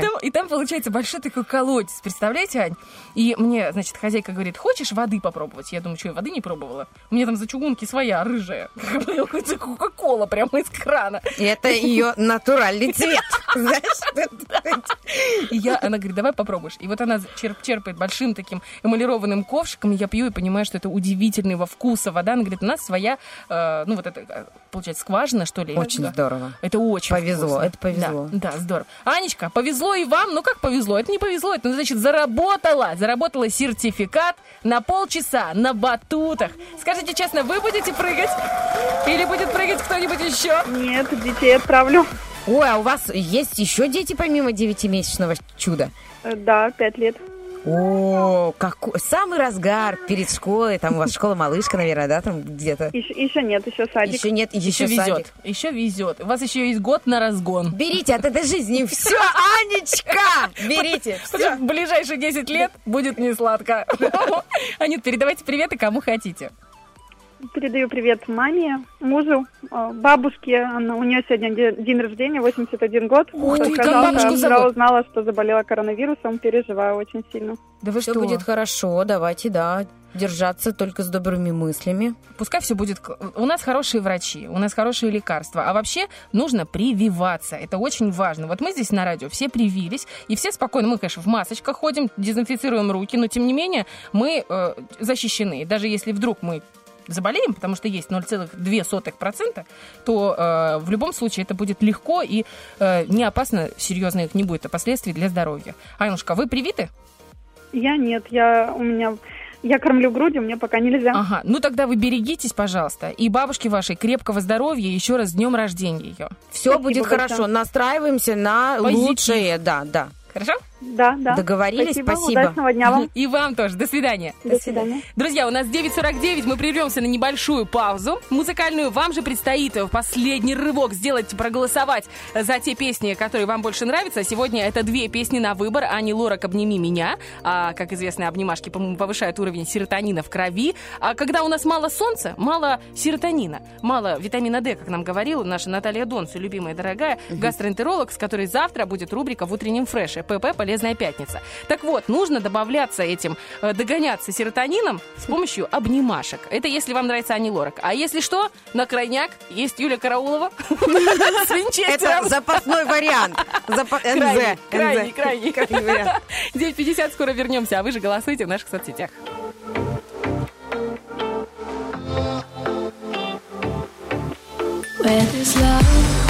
там, и там получается большой такой колодец, представляете, Ань? И мне, значит, хозяйка говорит, хочешь воды попробовать? Я думаю, что я воды не пробовала? У меня там за чугунки своя, рыжая. Кока-кола прямо из крана.
Это ее натуральный цвет.
И я, она говорит, давай попробуешь. И вот она черп- черпает большим таким эмалированным ковшиком, я пью и понимаю, что это удивительного вкуса вода. Она говорит, у нас своя, э, ну вот это, э, получается, скважина, что ли?
Очень
Да.
здорово.
Это очень
Повезло,
вкусно.
это повезло.
Да, да, здорово. Анечка, повезло и вам. Ну как повезло? Это не повезло. Это, ну, значит, заработала. Заработала сертификат на полчаса на батутах. Скажите честно, вы будете прыгать? Или будет прыгать кто-нибудь еще?
Нет, детей отправлю.
Ой, а у вас есть еще дети помимо девятимесячного чуда?
Да, пять лет.
О, какой самый разгар перед школой, там у вас школа-малышка, наверное, да, там где-то?
Еще, еще нет, еще садик.
Еще нет, еще,
Еще
садик.
везет. Еще везет. У вас еще есть год на разгон.
Берите от этой жизни все, Анечка! Берите,
Вот в ближайшие 10 лет будет не сладко. Анют, передавайте приветы кому хотите.
Передаю привет маме, мужу, э, бабушке. Она, у нее сегодня де- день рождения, 81 год.
Ух ты, как бабушку зовут?
узнала, что заболела коронавирусом. Переживаю очень сильно.
Да вы
Все
что?
будет хорошо, давайте, да, держаться только с добрыми мыслями.
Пускай все будет... к- У нас хорошие врачи, у нас хорошие лекарства. А вообще нужно прививаться. Это очень важно. Вот мы здесь на радио все привились, и все спокойно. Мы, конечно, в масочках ходим, дезинфицируем руки, но тем не менее мы э, защищены. Даже если вдруг мы заболеем, потому что есть 0,2%, то э, в любом случае это будет легко и э, не опасно, серьезно их не будет последствий для здоровья. Анюшка, вы привиты?
Я нет, я у меня я кормлю грудью, мне пока нельзя.
Ага, ну тогда вы берегитесь, пожалуйста. И бабушке вашей крепкого здоровья, еще раз с днем рождения ее.
Все будет
большое.
хорошо, настраиваемся на
Позитив.
лучшее, да, да.
Хорошо?
Да, да.
Договорились,
спасибо.
спасибо.
Удачного дня вам.
И вам тоже. До свидания.
До свидания.
Друзья, у нас 9.49, мы прервемся на небольшую паузу музыкальную. Вам же предстоит в последний рывок сделать, проголосовать за те песни, которые вам больше нравятся. Сегодня это две песни на выбор. Ани Лорак «Обними меня». А, как известно, обнимашки, повышают уровень серотонина в крови. А когда у нас мало солнца, мало серотонина, мало витамина D, как нам говорила наша Наталья Донцу, любимая дорогая гастроэнтеролог, с которой завтра будет рубрика в утреннем фреше «ПП. Полезная пятница». Так вот, нужно добавляться этим, э, догоняться серотонином с помощью обнимашек. Это если вам нравится Ани Лорак. А если что, на крайняк есть Юля Караулова с винчестером.
Это запасной вариант. НЗ.
крайний, крайний.
Крайний вариант.
9.50, скоро вернемся, а вы же голосуйте в наших соцсетях.
Where there's love,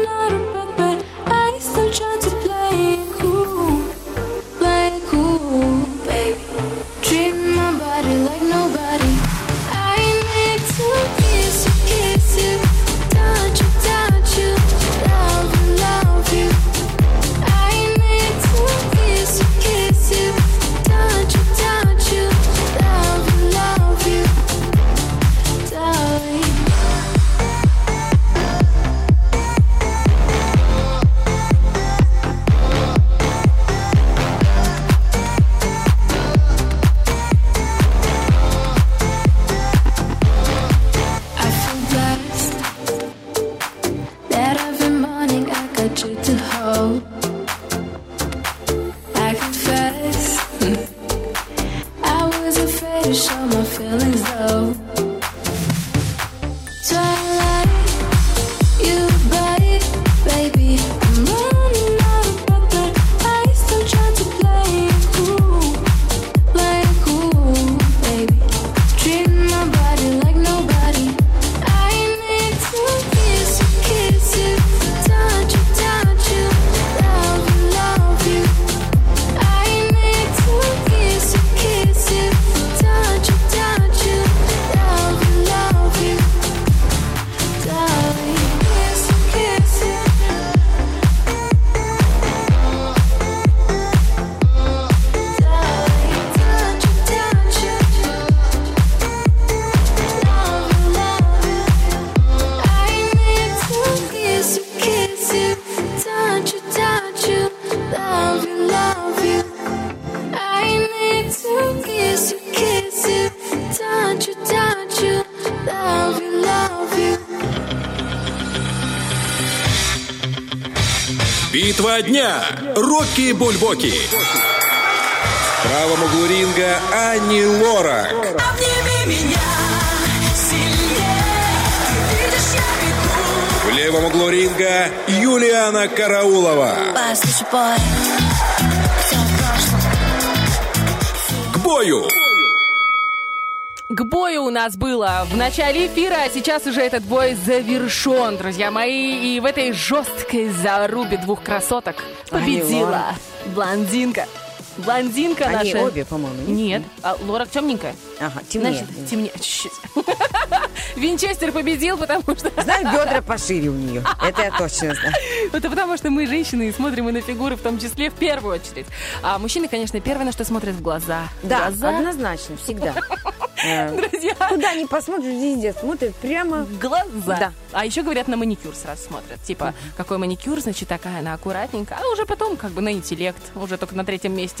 В левом углу ринга Юлиана Караулова. К бою!
К бою у нас было в начале эфира, а сейчас уже этот бой завершен, друзья мои. И в этой жесткой зарубе двух красоток победила блондинка. Блондинка
Они
наша.
обе, по-моему,
Нет, а Лора темненькая.
Ага, темнее.
Значит, темнее. Чуть-чуть. Винчестер победил, потому что...
Знаешь, бедра пошире у нее. Это я точно знаю.
Это потому, что мы женщины и смотрим и на фигуры, в том числе в первую очередь. А мужчины, конечно, первое, на что смотрят в глаза.
Да,
Глаза.
однозначно, всегда. Э,
Друзья.
Куда не посмотришь, везде смотрят прямо...
глаза.
Да.
А еще говорят, на маникюр сразу смотрят. Типа, какой маникюр, значит, такая она аккуратненькая. А уже потом, как бы, на интеллект. Уже только на третьем месте.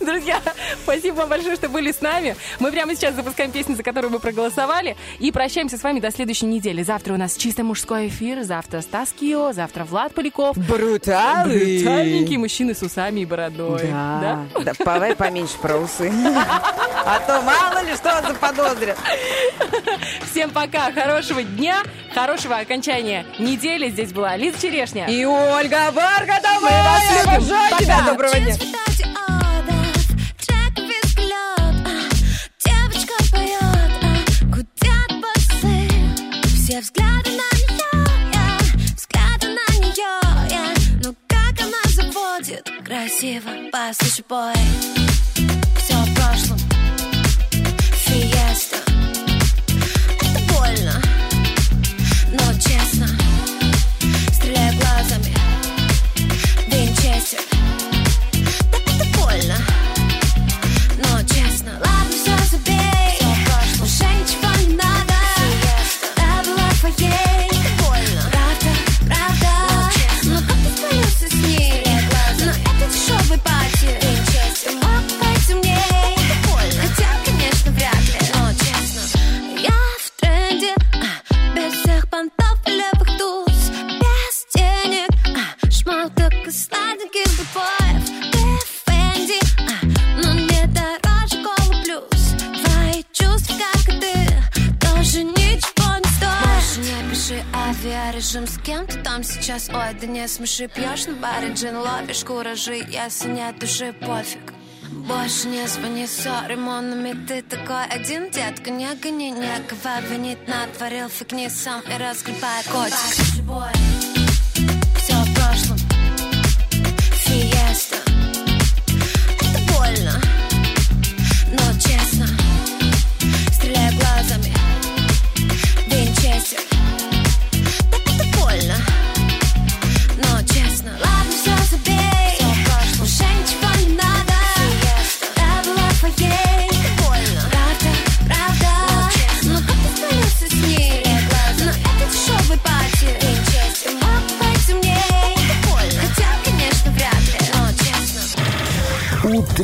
Друзья, спасибо вам большое, что были с нами. Мы прямо сейчас запускаем песню, за которую вы проголосовали. И прощаемся с вами до следующей недели. Завтра у нас чисто мужской эфир. Завтра Стас Кио, завтра Влад Поляков.
Брутальный.
Брутальненькие мужчины с усами и бородой.
Да, да, давай поменьше про усы. А то мало ли что заподозрят.
Всем пока, хорошего дня, хорошего окончания недели. Здесь была Лиза Черешня.
И Ольга Бархатова.
Мы вас любим.
Тебя.
Пока.
Доброго дня.
Все взгляды на нее, взгляды на нее, ну как она заводит, красиво, послушай, бой, все в прошлом, фиеста, это больно, но честно, стреляя глазами, Винчестер, авиарежим с кем-то там сейчас. Ой, да не смеши, пьешь на баре джин, ловишь куражи Если нет души, пофиг. Больше не звони, сори, монами Ты такой один, детка, не гони Некого винить, натворил фигни Сам и разгребает котик. Все в прошлом